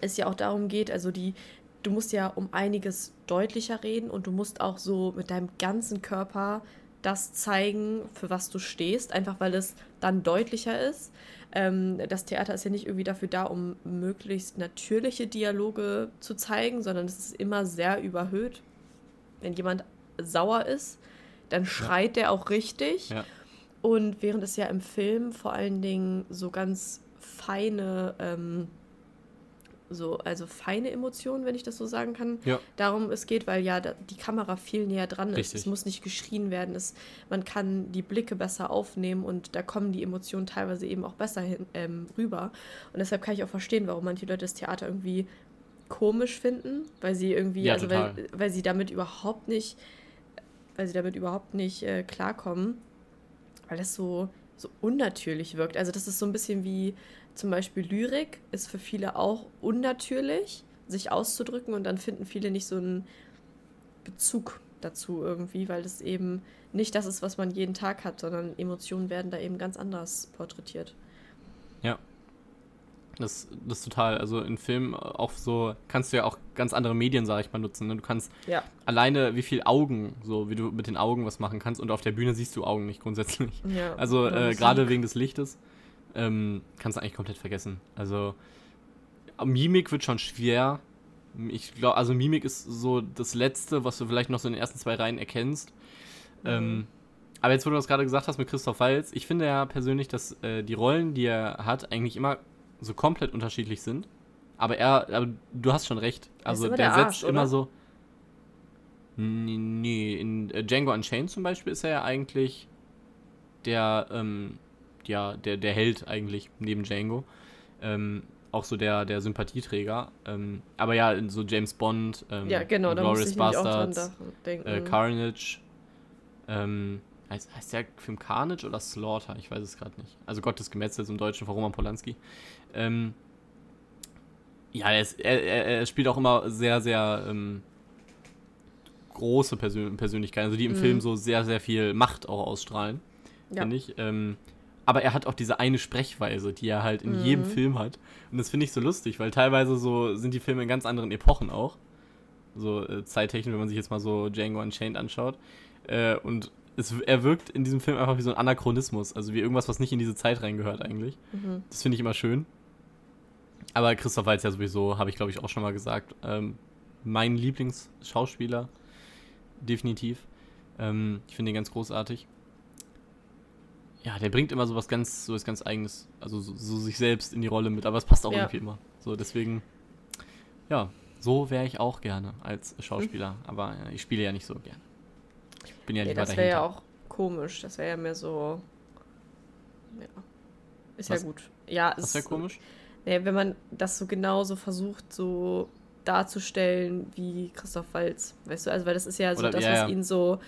es ja auch darum geht, also die, du musst ja um einiges deutlicher reden und du musst auch so mit deinem ganzen Körper das zeigen, für was du stehst, einfach weil es dann deutlicher ist. Ähm, das Theater ist ja nicht irgendwie dafür da, um möglichst natürliche Dialoge zu zeigen, sondern es ist immer sehr überhöht. Wenn jemand sauer ist, dann schreit ja. der auch richtig. Ja. Und während es ja im Film vor allen Dingen so ganz feine, ähm, so, also feine Emotionen, wenn ich das so sagen kann, ja. darum es geht, weil ja die Kamera viel näher dran ist. Richtig. Es muss nicht geschrien werden, es, man kann die Blicke besser aufnehmen und da kommen die Emotionen teilweise eben auch besser hin, ähm, rüber. Und deshalb kann ich auch verstehen, warum manche Leute das Theater irgendwie komisch finden, weil sie irgendwie, ja, also weil, weil sie damit überhaupt nicht weil sie damit überhaupt nicht äh, klarkommen, weil das so, so unnatürlich wirkt. Also das ist so ein bisschen wie zum Beispiel Lyrik, ist für viele auch unnatürlich, sich auszudrücken und dann finden viele nicht so einen Bezug dazu irgendwie, weil das eben nicht das ist, was man jeden Tag hat, sondern Emotionen werden da eben ganz anders porträtiert. Das, das ist total, also in Filmen auch so, kannst du ja auch ganz andere Medien, sag ich mal, nutzen. Ne? Du kannst ja. alleine, wie viel Augen, so wie du mit den Augen was machen kannst und auf der Bühne siehst du Augen nicht grundsätzlich. Ja, also äh, gerade wegen des Lichtes ähm, kannst du eigentlich komplett vergessen. Also Mimik wird schon schwer. Ich glaube, also Mimik ist so das Letzte, was du vielleicht noch so in den ersten zwei Reihen erkennst. Mhm. Ähm, aber jetzt, wo du das gerade gesagt hast mit Christoph Walz, ich finde ja persönlich, dass äh, die Rollen, die er hat, eigentlich immer so komplett unterschiedlich sind. Aber er, aber du hast schon recht. Also der, der Arsch, setzt oder? immer so. Nee, in äh, Django Unchained zum Beispiel ist er ja eigentlich der, ähm, ja, der, der Held eigentlich neben Django. Ähm, auch so der, der Sympathieträger. Ähm, aber ja, so James Bond, ähm, ja, genau, Glorious Bastards, äh, Carnage, ähm, heißt, heißt der Film Carnage oder Slaughter? Ich weiß es gerade nicht. Also Gottes Gemetzel im Deutschen von Roman Polanski. Ähm, ja, er, ist, er, er, spielt auch immer sehr, sehr ähm, große Persön Persönlichkeiten, also die im mhm. Film so sehr, sehr viel Macht auch ausstrahlen, ja. finde ich. Ähm, aber er hat auch diese eine Sprechweise, die er halt in mhm. jedem Film hat. Und das finde ich so lustig, weil teilweise so sind die Filme in ganz anderen Epochen auch. So äh, zeittechnisch, wenn man sich jetzt mal so Django Unchained anschaut. Äh, und es, er wirkt in diesem Film einfach wie so ein Anachronismus, also wie irgendwas, was nicht in diese Zeit reingehört eigentlich. Mhm. Das finde ich immer schön. Aber Christoph Waltz ja sowieso, habe ich glaube ich auch schon mal gesagt, ähm, mein Lieblingsschauspieler, definitiv. Ähm, ich finde ihn ganz großartig. ja, der bringt immer so was ganz, so was ganz eigenes, also so, so sich selbst in die Rolle mit, aber es passt auch Ja. irgendwie immer. So, deswegen, ja, so wäre ich auch gerne als Schauspieler, aber äh, ich spiele ja nicht so gerne. Ich bin ja Nee, lieber das dahinter. wäre ja auch komisch. Das wäre ja mehr so. Ja. Ist Was- ja gut. Ja, das es- wäre komisch. Nee, wenn man das so genauso versucht, so darzustellen wie Christoph Waltz. Weißt du, also weil das ist ja so Oder- das, ja, was ja. ihn so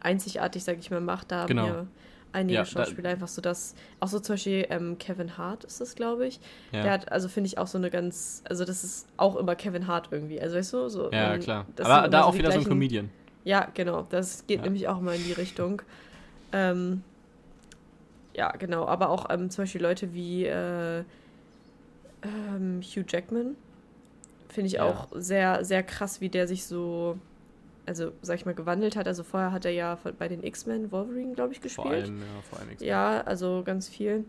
einzigartig, sag ich mal, macht. Da haben Genau. ja einige Ja, Schauspieler einfach so das. Auch so zum Beispiel ähm, Kevin Hart ist das, glaube ich. Der hat, also finde ich auch so eine ganz, also das ist auch immer Kevin Hart irgendwie. Also weißt du, so. ja ähm, klar. Aber da auch die wieder so ein gleichen- Comedian. Ja, genau. Das geht nämlich auch immer in die Richtung. Ähm, ja, genau. Aber auch ähm, zum Beispiel Leute wie äh, ähm, Hugh Jackman. Finde ich Ja. auch sehr, sehr krass, wie der sich so, also sag ich mal, gewandelt hat. Also vorher hat er ja bei den X-Men Wolverine, glaube ich, gespielt. Vor allem, ja, vor allem X-Men. Ja, also ganz viel.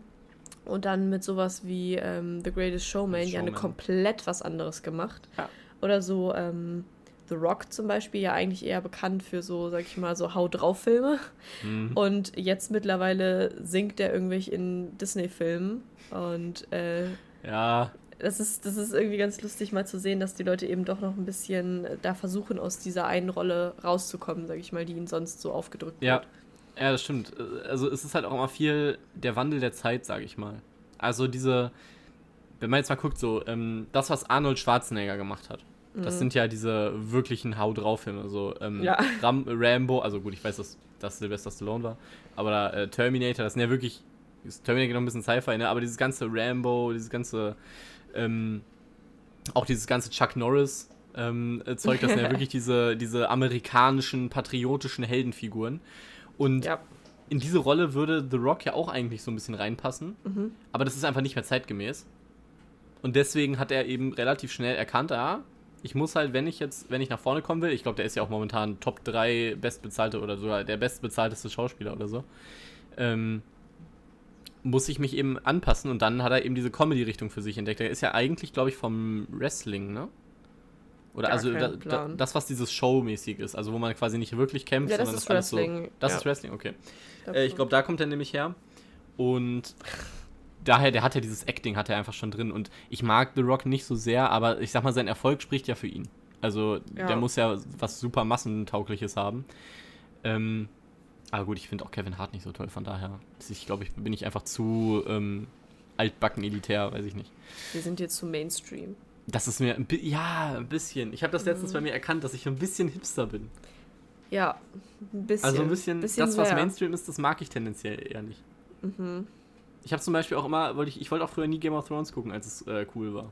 Und dann mit sowas wie ähm, The Greatest Showman, ja eine Showman. komplett was anderes gemacht. Ja. Oder so ähm, The Rock zum Beispiel, ja eigentlich eher bekannt für so, sag ich mal, so Hau drauf Filme. Mhm. Und jetzt mittlerweile singt er irgendwelche in Disney-Filmen. Und äh, Ja, das ist, das ist irgendwie ganz lustig mal zu sehen, dass die Leute eben doch noch ein bisschen äh, da versuchen, aus dieser einen Rolle rauszukommen, sag ich mal, die ihnen sonst so aufgedrückt Ja, wird. ja, das stimmt. Also es ist halt auch immer viel der Wandel der Zeit, sage ich mal. Also diese, wenn man jetzt mal guckt, so ähm, das, was Arnold Schwarzenegger gemacht hat, das sind ja diese wirklichen Hau drauf Filme, so ähm, Mhm. Ja. Ram Rambo, also gut, ich weiß, dass das Sylvester Stallone war, aber äh, Terminator, das sind ja wirklich, ist Terminator noch ein bisschen Sci-Fi, ne? aber dieses ganze Rambo, dieses ganze, ähm, auch dieses ganze Chuck Norris ähm, äh, Zeug, das sind ja wirklich diese, diese amerikanischen, patriotischen Heldenfiguren. Und Ja. in diese Rolle würde The Rock ja auch eigentlich so ein bisschen reinpassen, Mhm. aber das ist einfach nicht mehr zeitgemäß. Und deswegen hat er eben relativ schnell erkannt, ja, ich muss halt, wenn ich jetzt, wenn ich nach vorne kommen will, ich glaube, der ist ja auch momentan Top 3 bestbezahlte oder sogar der bestbezahlteste Schauspieler oder so, ähm, muss ich mich eben anpassen und dann hat er eben diese Comedy-Richtung für sich entdeckt. Er ist ja eigentlich, glaube ich, vom Wrestling, ne? Oder Gar also da, da, das, was dieses Showmäßig ist, also wo man quasi nicht wirklich kämpft, Ja, das sondern ist alles Wrestling, So, das ja. ist Wrestling, okay. Äh, ich glaube, da kommt er nämlich her. Und daher, der hat ja dieses Acting, hat er einfach schon drin. Und ich mag The Rock nicht so sehr, aber ich sag mal, sein Erfolg spricht ja für ihn. Also, Ja. der muss ja was super Massentaugliches haben. Ähm, aber gut, ich finde auch Kevin Hart nicht so toll, von daher. Ich glaube, ich bin ich einfach zu ähm, altbacken elitär, weiß ich nicht. Wir sind jetzt zu Mainstream. Das ist mir ein bi- ja, ein bisschen. Ich habe das letztens Mhm. bei mir erkannt, dass ich ein bisschen Hipster bin. Ja, ein bisschen. Also ein bisschen, das, was sehr. Mainstream ist, das mag ich tendenziell eher nicht. Mhm. Ich habe zum Beispiel auch immer, wollte ich, ich wollte auch früher nie Game of Thrones gucken, als es äh, cool war.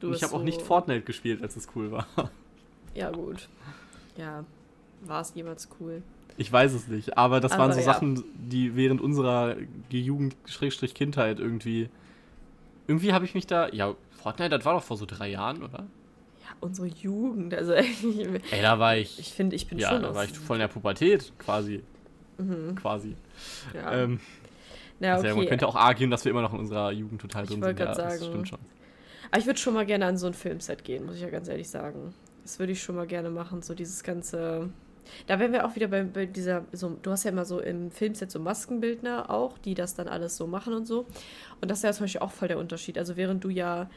Du Und ich habe auch nicht so- Fortnite gespielt, als es cool war. Ja, gut. Ja, war es jemals cool. Ich weiß es nicht, aber das waren Aber so ja. Sachen, die während unserer Jugend-Kindheit irgendwie. Irgendwie habe ich mich da. Ja, Fortnite, das war doch vor so drei Jahren, oder? Ja, unsere Jugend. Also ich, Ey, da war ich. ich finde, ich bin ja, schon da aus- war ich voll in der Pubertät, quasi. Mhm. Quasi. Ja. Ähm, Na, also ja, man okay. könnte auch argumentieren, dass wir immer noch in unserer Jugend total Ich drin sind. Ja, grad das sagen. stimmt schon. Aber ich würde schon mal gerne an so ein Filmset gehen, muss ich ja ganz ehrlich sagen. Das würde ich schon mal gerne machen, so dieses ganze. Da wären wir auch wieder bei, bei dieser, so, du hast ja immer so im Filmset so Maskenbildner auch, die das dann alles so machen und so. Und das ist ja zum Beispiel auch voll der Unterschied. Also während du ja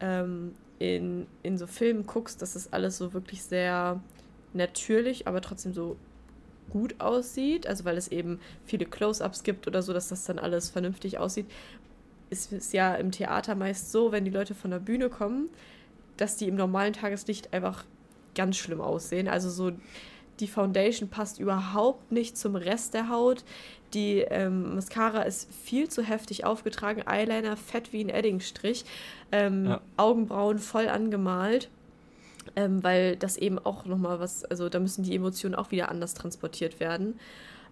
ähm, in, in so Filmen guckst, dass das alles so wirklich sehr natürlich, aber trotzdem so gut aussieht, also weil es eben viele Close-ups gibt oder so, dass das dann alles vernünftig aussieht, ist es ja im Theater meist so, wenn die Leute von der Bühne kommen, dass die im normalen Tageslicht einfach ganz schlimm aussehen. Also so die Foundation passt überhaupt nicht zum Rest der Haut. Die ähm, Mascara ist viel zu heftig aufgetragen, Eyeliner fett wie ein Eddingstrich, ähm, Ja. Augenbrauen voll angemalt. Ähm, weil das eben auch nochmal was, also da müssen die Emotionen auch wieder anders transportiert werden.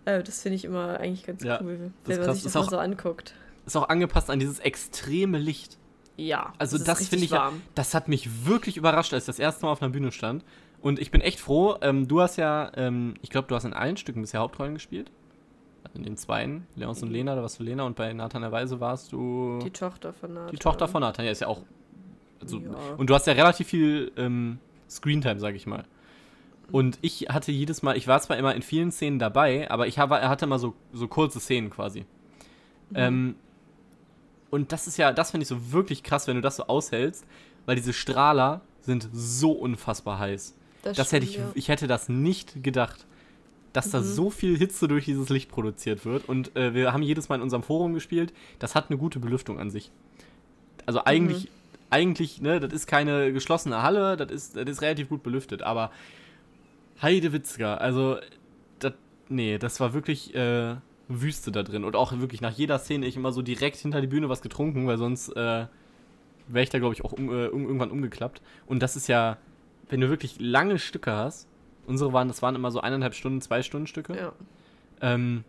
Äh, das finde ich immer eigentlich ganz Ja, cool, das wenn man sich das mal auch- so anguckt. Ist auch angepasst an dieses extreme Licht. Ja, Also das richtig finde ich ja, warm. das hat mich wirklich überrascht, als ich das erste Mal auf einer Bühne stand. Und ich bin echt froh, ähm, du hast ja, ähm, ich glaube, du hast in allen Stücken bisher Hauptrollen gespielt. Also in den zweien, Leons und Lena, da warst du Lena und bei Nathan der Weise warst du Die Tochter von Nathan. die Tochter von Nathan, ja, ist ja auch. Also, Ja. Und du hast ja relativ viel ähm, Screentime, sag ich mal. Und ich hatte jedes Mal, ich war zwar immer in vielen Szenen dabei, aber ich habe, hatte immer so, so kurze Szenen quasi. Mhm. Ähm, und das ist ja, das finde ich so wirklich krass, wenn du das so aushältst, weil diese Strahler sind so unfassbar heiß. Das hätte ich, stimmt, ja. ich hätte das nicht gedacht, dass da Mhm. so viel Hitze durch dieses Licht produziert wird. Und äh, wir haben jedes Mal in unserem Forum gespielt. Das hat eine gute Belüftung an sich. Also eigentlich, Mhm. eigentlich, ne, das ist keine geschlossene Halle, das ist, das ist relativ gut belüftet, aber Heidewitzka, also, das, nee, das war wirklich äh, Wüste da drin. Und auch wirklich nach jeder Szene ich immer so direkt hinter die Bühne was getrunken, weil sonst äh, wäre ich da, glaube ich, auch um, äh, um, irgendwann umgeklappt. Und das ist ja, wenn du wirklich lange Stücke hast, unsere waren, das waren immer so eineinhalb Stunden, zwei Stunden Stücke. Ja. Ähm,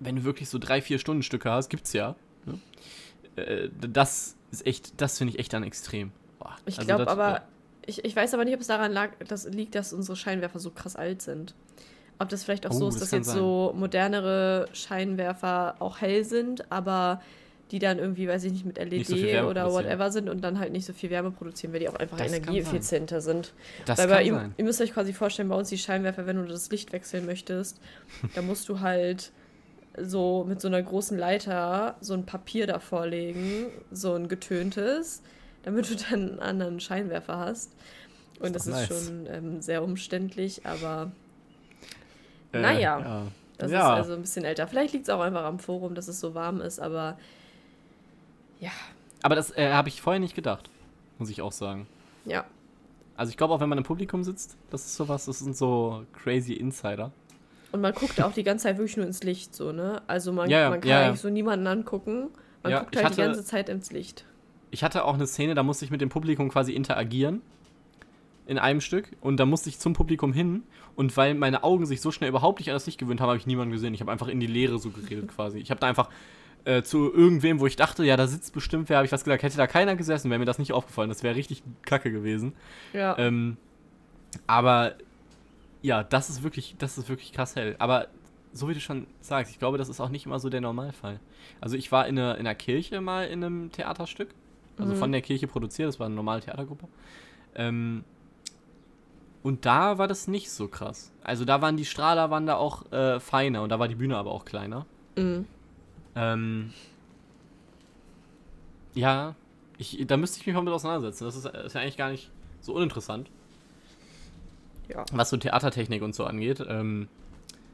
wenn du wirklich so drei, vier Stunden Stücke hast, gibt's ja. Ne? Äh, das ist echt, das finde ich echt dann extrem. Boah, Ich also glaube aber, ich, ich weiß aber nicht, ob es daran lag, dass, liegt, dass unsere Scheinwerfer so krass alt sind. Ob das vielleicht auch Oh, so ist, das dass jetzt sein. so modernere Scheinwerfer auch hell sind, aber die dann irgendwie, weiß ich nicht, mit LED so Wärme oder whatever sind und dann halt nicht so viel Wärme produzieren, weil die auch einfach Das energieeffizienter sind. das Weil kann ihm, sein. ihr müsst euch quasi vorstellen, bei uns die Scheinwerfer, wenn du das Licht wechseln möchtest, da musst du halt so mit so einer großen Leiter so ein Papier davor legen, so ein getöntes, damit du dann einen anderen Scheinwerfer hast. Und Ist das ist nice. schon ähm, sehr umständlich, aber Äh, naja. ja. das Ja. ist also ein bisschen älter. Vielleicht liegt es auch einfach am Forum, dass es so warm ist, aber ja, Aber das äh, habe ich vorher nicht gedacht, muss ich auch sagen. ja. Also ich glaube auch, wenn man im Publikum sitzt, das ist sowas, das sind so crazy Insider. Und man guckt auch die ganze Zeit wirklich nur ins Licht, so, ne? Also man, Ja, man kann ja, eigentlich so niemanden angucken. Man Ja, guckt halt die hatte- ganze Zeit ins Licht. Ich hatte auch eine Szene, da musste ich mit dem Publikum quasi interagieren. In einem Stück. Und da musste ich zum Publikum hin. Und weil meine Augen sich so schnell überhaupt nicht an das Licht gewöhnt haben, habe ich niemanden gesehen. Ich habe einfach in die Leere so geredet quasi. Ich habe da einfach äh, zu irgendwem, wo ich dachte, ja, da sitzt bestimmt wer, habe ich was gesagt. Hätte da keiner gesessen, wäre mir das nicht aufgefallen. Das wäre richtig kacke gewesen. Ja. Ähm, aber ja, das ist wirklich, das ist wirklich krass hell. Aber so wie du schon sagst, ich glaube, das ist auch nicht immer so der Normalfall. Also ich war in einer, in einer Kirche mal in einem Theaterstück. Also Mhm. von der Kirche produziert, das war eine normale Theatergruppe. Ähm, und da war das nicht so krass. Also da waren die Strahler waren da auch äh, feiner und da war die Bühne aber auch kleiner. Mhm. Ähm, ja, ich, da müsste ich mich mal mit auseinandersetzen. Das ist, ist ja eigentlich gar nicht so uninteressant Ja. was so Theatertechnik und so angeht. Ähm,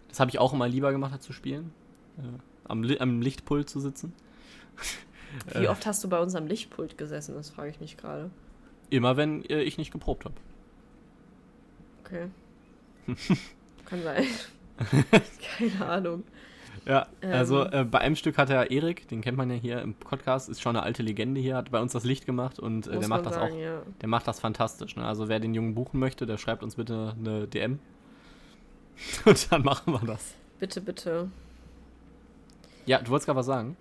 das habe ich auch immer lieber gemacht, als zu spielen. Äh, am, Li am Lichtpult zu sitzen. Wie Äh, oft hast du bei uns am Lichtpult gesessen? Das frage ich mich gerade. Immer, wenn äh, ich nicht geprobt habe. Okay. Kann sein. Keine Ahnung. Ja, Ähm. also äh, bei einem Stück hat er Erik, den kennt man ja hier im Podcast, ist schon eine alte Legende hier, hat bei uns das Licht gemacht und äh, der macht das sagen, auch, ja. der macht das fantastisch. Ne? Also wer den Jungen buchen möchte, der schreibt uns bitte eine DM. Und dann machen wir das. Bitte, bitte. Ja, du wolltest gerade was sagen?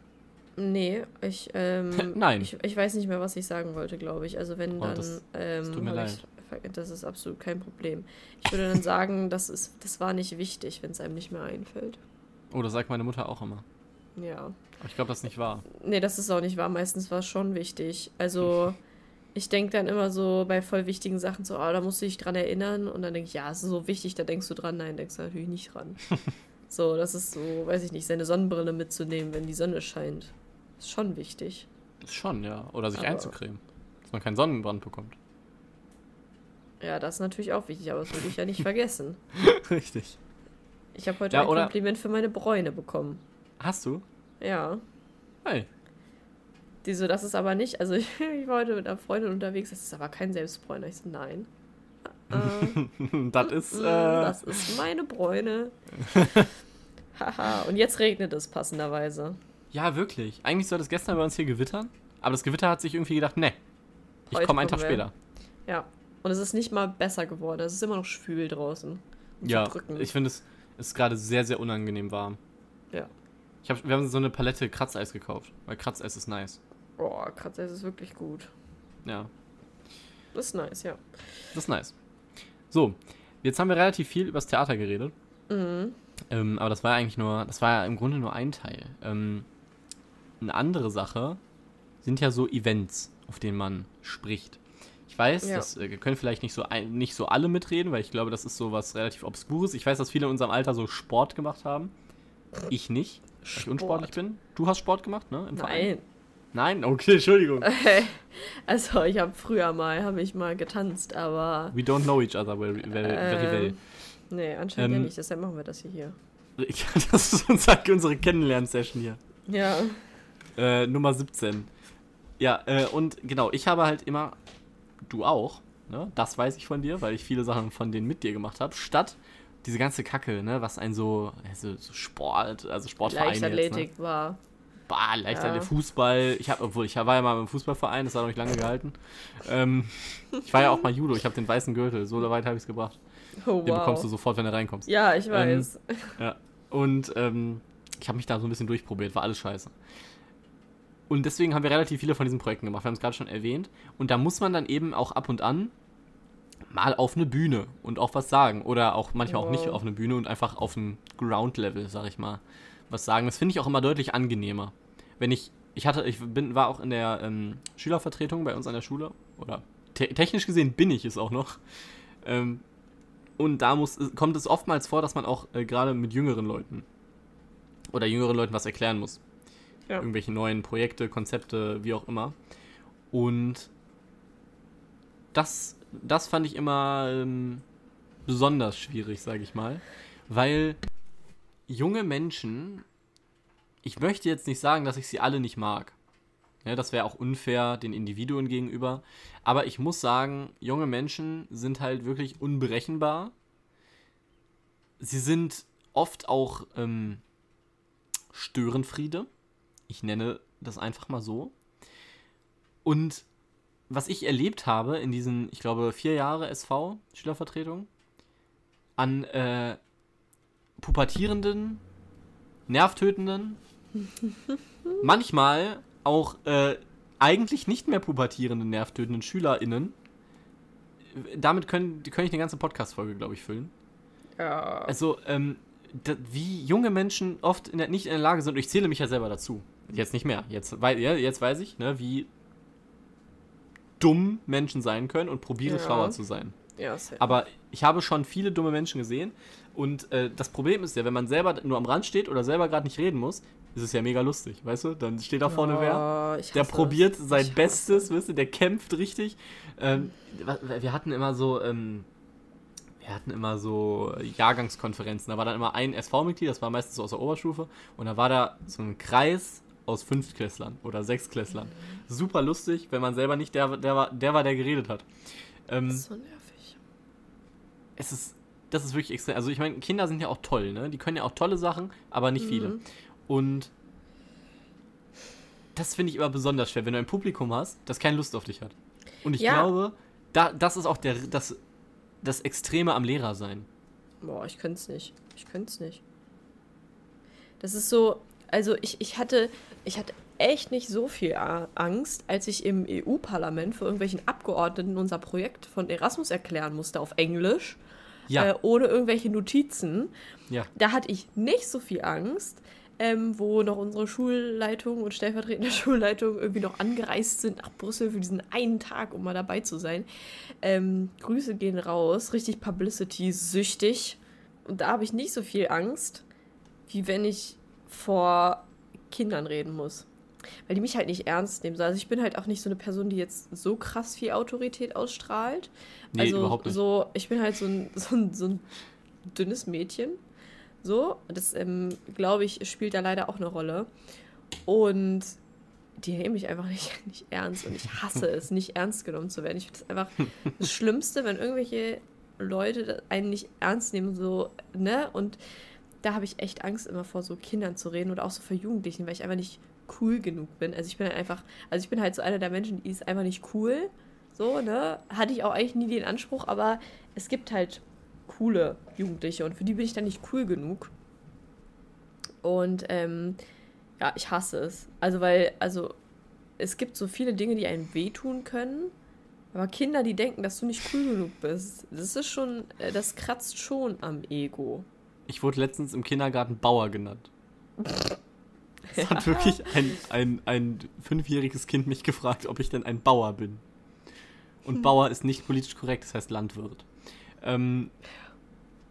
Nee, ich, ähm, Nein. Ich, ich weiß nicht mehr, was ich sagen wollte, glaube ich. Also wenn Oh, dann, das- ähm, tut mir hab leid. ich das ist absolut kein Problem. Ich würde dann sagen, das ist, das war nicht wichtig, wenn es einem nicht mehr einfällt. Oh, das sagt meine Mutter auch immer. Ja. Aber ich glaube, das ist nicht wahr. Nee, das ist auch nicht wahr. Meistens war es schon wichtig. Also, ich denke dann immer so bei voll wichtigen Sachen so, ah, da musst du dich dran erinnern. Und dann denke ich, ja, es ist so wichtig, da denkst du dran. Nein, denkst du natürlich nicht dran. so, das ist so, weiß ich nicht, seine Sonnenbrille mitzunehmen, wenn die Sonne scheint. Ist schon wichtig. Ist schon, ja. Oder sich Aber- einzucremen. Dass man keinen Sonnenbrand bekommt. Ja, das ist natürlich auch wichtig, aber das würde ich ja nicht vergessen. Richtig. Ich habe heute Ja, ein oder- Kompliment für meine Bräune bekommen. Hast du? Ja. Hey. Die so, das ist aber nicht, also ich, ich war heute mit einer Freundin unterwegs, das ist aber kein Selbstbräuner. Ich so, nein. Äh, das ist. Mm, Äh, Das ist meine Bräune. Haha, und jetzt regnet es passenderweise. ja, wirklich. Eigentlich sollte es gestern bei uns hier gewittern. Aber das Gewitter hat sich irgendwie gedacht, ne. Ich komme einen Tag wir. später. Ja. Und es ist nicht mal besser geworden. Es ist immer noch schwül draußen. Ja, ich finde es ist gerade sehr, sehr unangenehm warm. Ja. Ich hab, wir haben so eine Palette Kratzeis gekauft. Weil Kratzeis ist nice. Boah, Kratzer ist wirklich gut. Ja, Das ist nice, ja. das ist nice. So, jetzt haben wir relativ viel übers Theater geredet. Mhm. Ähm, aber das war ja eigentlich nur, das war ja im Grunde nur ein Teil. Ähm, eine andere Sache sind ja so Events, auf denen man spricht. Ich weiß, Ja. das äh, können vielleicht nicht so, ein, nicht so alle mitreden, weil ich glaube, das ist so was relativ Obskures. Ich weiß, dass viele in unserem Alter so Sport gemacht haben. Ich nicht, weil ich unsportlich bin. Du hast Sport gemacht, ne? Im Verein? Nein. Nein? Okay, Entschuldigung. Also ich habe früher mal, habe ich mal getanzt, aber We don't know each other very, very, very well. ähm, nee, anscheinend ja Ähm, nicht. Deshalb machen wir das hier. das ist unser, unsere Kennenlern-Session hier. Ja. Äh, Nummer 17. Ja, äh, und genau, ich habe halt immer, du auch, ne? Das weiß ich von dir, weil ich viele Sachen von denen mit dir gemacht habe, statt diese ganze Kacke, ne, was ein so, also so Sport, also Sportvereine jetzt, ne? Leichtathletik war. Bah, leichter Ja. Fußball. Ich habe, obwohl ich war ja mal im Fußballverein, das hat noch nicht lange gehalten. Ähm, ich war ja auch mal Judo, ich habe den weißen Gürtel, so weit habe ich es gebracht. Oh, Den bekommst du wow. sofort, wenn du reinkommst. Ja, ich weiß. Ja. Und ähm, ich habe mich da so ein bisschen durchprobiert, war alles scheiße. Und deswegen haben wir relativ viele von diesen Projekten gemacht. Wir haben es gerade schon erwähnt. Und da muss man dann eben auch ab und an mal auf eine Bühne und auch was sagen. Oder auch manchmal auch nicht Wow. auf eine Bühne und einfach auf dem Ground-Level, sag ich mal, was sagen. Das finde ich auch immer deutlich angenehmer. Wenn ich, ich hatte, ich bin, war auch in der ähm, Schülervertretung bei uns an der Schule. Oder te technisch gesehen bin ich es auch noch. Ähm, und da muss, kommt es oftmals vor, dass man auch äh, gerade mit jüngeren Leuten oder jüngeren Leuten was erklären muss. Ja. Irgendwelche neuen Projekte, Konzepte, wie auch immer. Und das, das fand ich immer ähm, besonders schwierig, sage ich mal. Weil junge Menschen, ich möchte jetzt nicht sagen, dass ich sie alle nicht mag. Ja, das wäre auch unfair den Individuen gegenüber. Aber ich muss sagen, junge Menschen sind halt wirklich unberechenbar. Sie sind oft auch ähm, Störenfriede. Ich nenne das einfach mal so. Und was ich erlebt habe in diesen, ich glaube, vier Jahre SV, Schülervertretung, an äh, pubertierenden, nervtötenden, manchmal auch äh, eigentlich nicht mehr pubertierenden, nervtötenden SchülerInnen, damit können, können ich eine ganze Podcast-Folge, glaube ich, füllen. Ja. Also, ähm, wie junge Menschen oft in der, nicht in der Lage sind, und ich zähle mich ja selber dazu. Jetzt nicht mehr. Jetzt, wei ja, jetzt weiß ich, ne, wie dumm Menschen sein können und probiere Ja. schlauer zu sein. ja, safe. Aber ich habe schon viele dumme Menschen gesehen. Und äh, das Problem ist ja, wenn man selber nur am Rand steht oder selber gerade nicht reden muss, ist es ja mega lustig, weißt du? Dann steht da vorne wer. Oh, ich Der probiert sein Bestes, es. weißt du, der kämpft richtig. Ähm, wir hatten immer so, ähm, wir hatten immer so Jahrgangskonferenzen. Da war dann immer ein SV-Mitglied, das war meistens so aus der Oberstufe, und da war da so ein Kreis aus Fünftklässlern oder Sechsklässlern. Super lustig, wenn man selber nicht der, der, war, der war, der geredet hat. Ähm, Das ist so nervig. es ist, das ist wirklich extrem. Also ich meine, Kinder sind ja auch toll, ne? Die können ja auch tolle Sachen, aber nicht viele. Mhm. Und das finde ich immer besonders schwer, wenn du ein Publikum hast, das keine Lust auf dich hat. Und ich Ja. glaube, da, das ist auch der, das, das Extreme am Lehrer sein. Boah, ich könnte es nicht. Ich könnte es nicht. Das ist so, also ich, ich hatte, ich hatte echt nicht so viel Angst, als ich im EU-Parlament für irgendwelchen Abgeordneten unser Projekt von Erasmus erklären musste auf Englisch, Ja, äh, ohne irgendwelche Notizen. ja. Da hatte ich nicht so viel Angst, ähm, wo noch unsere Schulleitung und stellvertretende Schulleitung irgendwie noch angereist sind nach Brüssel für diesen einen Tag, um mal dabei zu sein. Ähm, Grüße gehen raus, richtig Publicity-süchtig. Und da habe ich nicht so viel Angst, wie wenn ich vor Kindern reden muss. Weil die mich halt nicht ernst nehmen. Also ich bin halt auch nicht so eine Person, die jetzt so krass viel Autorität ausstrahlt. Nee, also überhaupt nicht. so, ich bin halt so ein, so ein, so ein dünnes Mädchen. So, das ähm, glaube ich, spielt da leider auch eine Rolle. Und die nehmen mich einfach nicht, nicht ernst und ich hasse es, nicht ernst genommen zu werden. Ich finde das einfach das Schlimmste, wenn irgendwelche Leute einen nicht ernst nehmen, so, ne? Und da habe ich echt Angst, immer vor so Kindern zu reden oder auch so vor Jugendlichen, weil ich einfach nicht cool genug bin. Also ich bin halt einfach, also ich bin halt so einer der Menschen, die ist einfach nicht cool. So, ne? Hatte ich auch eigentlich nie den Anspruch, aber es gibt halt coole Jugendliche und für die bin ich dann nicht cool genug. Und ähm, ja, ich hasse es. Also, weil, also, es gibt so viele Dinge, die einem wehtun können. Aber Kinder, die denken, dass du nicht cool genug bist, das ist schon, äh, das kratzt schon am Ego. Ich wurde letztens im Kindergarten Bauer genannt. Es hat wirklich ein, ein, ein fünfjähriges Kind mich gefragt, ob ich denn ein Bauer bin. Und Bauer ist nicht politisch korrekt, das heißt Landwirt. Ähm,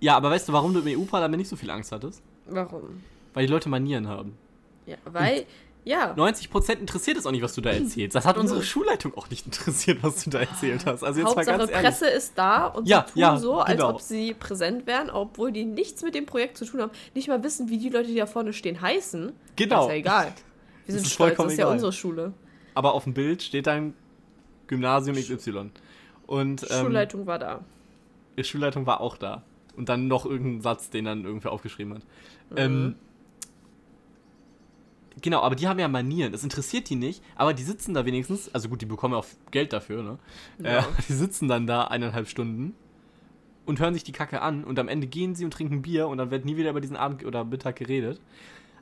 ja, aber weißt du, warum du im EU-Parlament nicht so viel Angst hattest? Warum? Weil die Leute Manieren haben. Ja, weil, ja. 90% interessiert es auch nicht, was du da erzählst. Das hat unsere Schulleitung auch nicht interessiert, was du da erzählt hast. Also jetzt Hauptsache, mal ganz ehrlich. Presse ist da und Ja, sie tun ja, so, als genau. ob sie präsent wären, obwohl die nichts mit dem Projekt zu tun haben. Nicht mal wissen, wie die Leute, die da vorne stehen, heißen. Genau. Ist ja egal. Wir Das sind ist stolz, das ist ja egal. unsere Schule. Aber auf dem Bild steht dann Gymnasium XY. Und ähm, Schulleitung war da. Die Schulleitung war auch da. Und dann noch irgendein Satz, den dann irgendwer aufgeschrieben hat. Mhm. Ähm, genau, aber die haben ja Manieren. Das interessiert die nicht, aber die sitzen da wenigstens, also gut, die bekommen ja auch Geld dafür, ne? Ja. Äh, die sitzen dann da eineinhalb Stunden und hören sich die Kacke an und am Ende gehen sie und trinken Bier und dann wird nie wieder über diesen Abend oder Mittag geredet.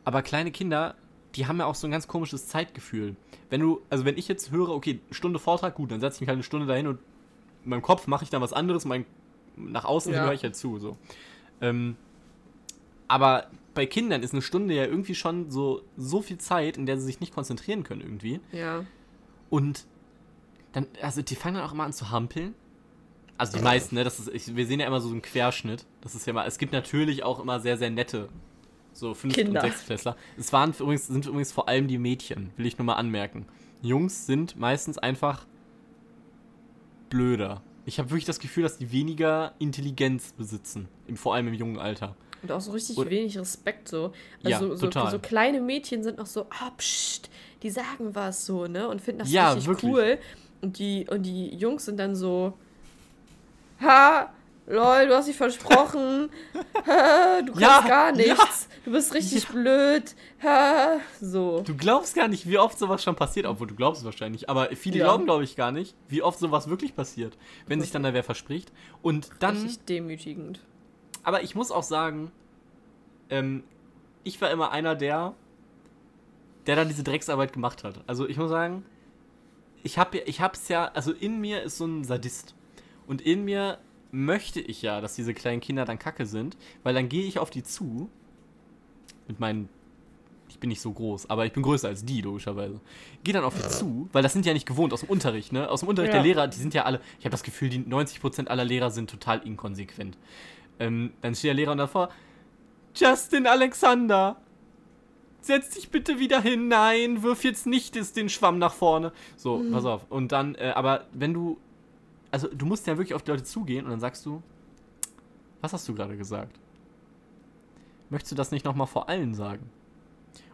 Aber kleine Kinder, die haben ja auch so ein ganz komisches Zeitgefühl. Wenn du, also wenn ich jetzt höre, okay, Stunde Vortrag, gut, dann setze ich mich halt eine Stunde dahin und in meinem Kopf mache ich dann was anderes, mein, nach außen hin Ja. höre ich halt zu, so. Ähm, aber bei Kindern ist eine Stunde ja irgendwie schon so, so viel Zeit, in der sie sich nicht konzentrieren können irgendwie. Ja. Und dann, also die fangen dann auch immer an zu hampeln. Also die meisten, ne? Das ist, ich, wir sehen ja immer so einen Querschnitt. Das ist ja mal, es gibt natürlich auch immer sehr, sehr nette, so Fünf- Kinder. und Sechstklässler. Es waren übrigens, sind übrigens vor allem die Mädchen, will ich nur mal anmerken. Jungs sind meistens einfach blöder. Ich habe wirklich das Gefühl, dass die weniger Intelligenz besitzen, im, vor allem im jungen Alter. Und auch so richtig Und- wenig Respekt so. Ja, Also so, total. so kleine Mädchen sind noch so, ah, pst, die sagen was so, ne? Und finden das Ja, richtig wirklich. cool. Und die, und die Jungs sind dann so, ha, lol, du hast dich versprochen. du kannst Ja, gar ja. nichts. Du bist richtig blöd. Ha, so. Du glaubst gar nicht, wie oft sowas schon passiert, obwohl du glaubst es wahrscheinlich. Aber viele Ja. glauben, glaube ich, gar nicht, wie oft sowas wirklich passiert, wenn sich dann da wer verspricht. Und dann, Richtig demütigend. aber ich muss auch sagen, ähm, ich war immer einer der, der dann diese Drecksarbeit gemacht hat. Also ich muss sagen, ich habe ich hab's ja, also in mir ist so ein Sadist. Und in mir möchte ich ja, dass diese kleinen Kinder dann kacke sind, weil dann gehe ich auf die zu mit meinen ich bin nicht so groß, aber ich bin größer als die, logischerweise. Geh dann auf die zu, weil das sind ja nicht gewohnt aus dem Unterricht, ne? Aus dem Unterricht Ja. der Lehrer, die sind ja alle, ich habe das Gefühl, die 90% aller Lehrer sind total inkonsequent. Ähm, dann steht der Lehrer davor, Justin Alexander, setz dich bitte wieder hin, nein, wirf jetzt nicht den Schwamm nach vorne. So, pass auf. Und dann, äh, aber wenn du, also du musst ja wirklich auf die Leute zugehen und dann sagst du, was hast du gerade gesagt? Möchtest du das nicht nochmal vor allen sagen?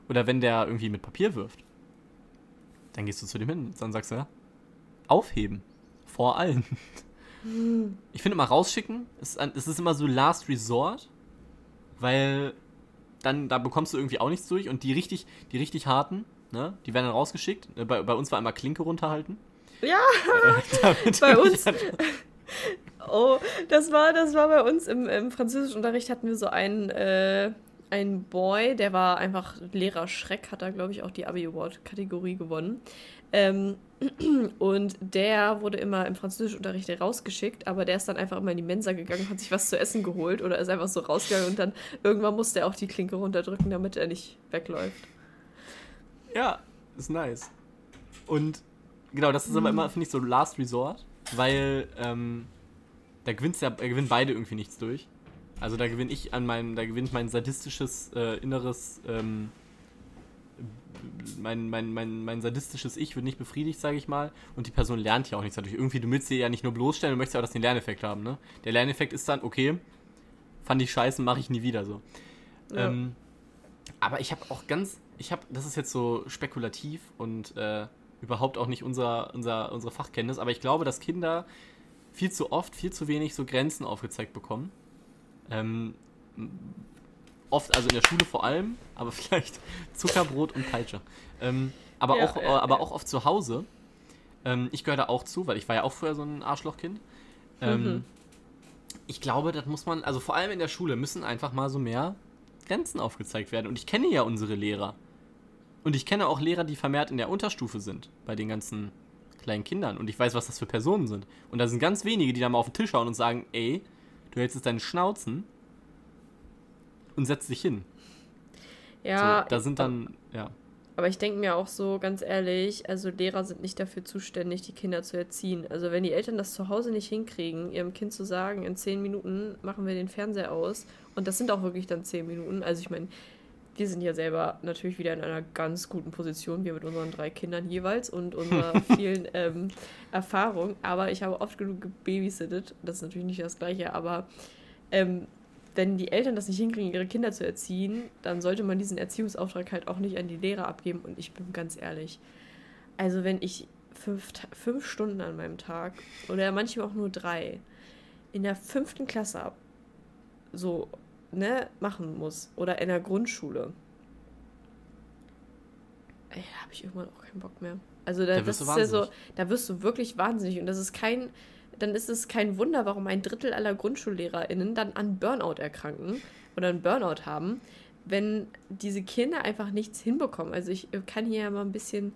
Oder wenn der irgendwie mit Papier wirft, dann gehst du zu dem hin und dann sagst du, ja, aufheben. Vor allen. Ich finde immer rausschicken, es ist immer so Last Resort, weil dann, da bekommst du irgendwie auch nichts durch und die richtig, die richtig harten, ne, die werden dann rausgeschickt. Bei, bei uns war einmal Klinke runterhalten. Ja, Äh, Bei uns- Oh, das war, das war bei uns im, im Französischunterricht hatten wir so einen, äh, einen Boy, der war einfach Lehrer Schreck, hat da, glaube ich, auch die Abi Award-Kategorie gewonnen. Ähm, und der wurde immer im Französischunterricht rausgeschickt, aber der ist dann einfach immer in die Mensa gegangen, hat sich was zu essen geholt oder ist einfach so rausgegangen und dann irgendwann musste er auch die Klinke runterdrücken, damit er nicht wegläuft. Ja, ist nice. Und genau, das ist aber immer, finde ich, so Last Resort, weil ähm, da gewinnst ja, da gewinnen beide irgendwie nichts durch. Also da gewinne ich an meinem, da gewinnt mein sadistisches äh, inneres, ähm, mein, mein, mein, mein sadistisches Ich wird nicht befriedigt, sage ich mal. Und die Person lernt ja auch nichts dadurch. Irgendwie, du willst sie ja nicht nur bloßstellen, du möchtest ja auch, dass sie den Lerneffekt haben, ne? Der Lerneffekt ist dann, okay, fand ich scheiße, mache ich nie wieder so. Ja. Ähm, aber ich habe auch ganz, ich habe, das ist jetzt so spekulativ und äh, überhaupt auch nicht unser, unser, unsere Fachkenntnis, aber ich glaube, dass Kinder viel zu oft, viel zu wenig so Grenzen aufgezeigt bekommen. Ähm, oft, also in der Schule vor allem, aber vielleicht Zuckerbrot und Peitsche. Ähm, aber, Ja, auch, ja, aber ja. auch oft zu Hause. Ähm, ich gehöre da auch zu, weil ich war ja auch früher so ein Arschlochkind. Ähm, Mhm. Ich glaube, das muss man, also vor allem in der Schule müssen einfach mal so mehr Grenzen aufgezeigt werden. Und ich kenne ja unsere Lehrer. Und ich kenne auch Lehrer, die vermehrt in der Unterstufe sind, bei den ganzen kleinen Kindern. Und ich weiß, was das für Personen sind. Und da sind ganz wenige, die da mal auf den Tisch schauen und sagen, ey, du hältst jetzt deinen Schnauzen und setzt dich hin. Ja, so, da sind dann, ja. Aber ich denke mir auch so, ganz ehrlich, also Lehrer sind nicht dafür zuständig, die Kinder zu erziehen. Also wenn die Eltern das zu Hause nicht hinkriegen, ihrem Kind zu sagen, in zehn Minuten machen wir den Fernseher aus, und das sind auch wirklich dann zehn Minuten. Also ich meine, wir sind ja selber natürlich wieder in einer ganz guten Position, wir mit unseren drei Kindern jeweils und unserer vielen ähm, Erfahrung. Aber ich habe oft genug gebabysittet. Das ist natürlich nicht das Gleiche, aber ähm, wenn die Eltern das nicht hinkriegen, ihre Kinder zu erziehen, dann sollte man diesen Erziehungsauftrag halt auch nicht an die Lehrer abgeben. Und ich bin ganz ehrlich, also wenn ich fünf, fünf Stunden an meinem Tag oder manchmal auch nur drei in der fünften Klasse ab, so ne, machen muss oder in der Grundschule, ey, da habe ich irgendwann auch keinen Bock mehr. Also da, Da das wirst du ist ja so, da wirst du wirklich wahnsinnig und das ist kein, dann ist es kein Wunder, warum ein Drittel aller GrundschullehrerInnen dann an Burnout erkranken oder einen Burnout haben, wenn diese Kinder einfach nichts hinbekommen. Also ich äh, kann hier ja mal ein bisschen,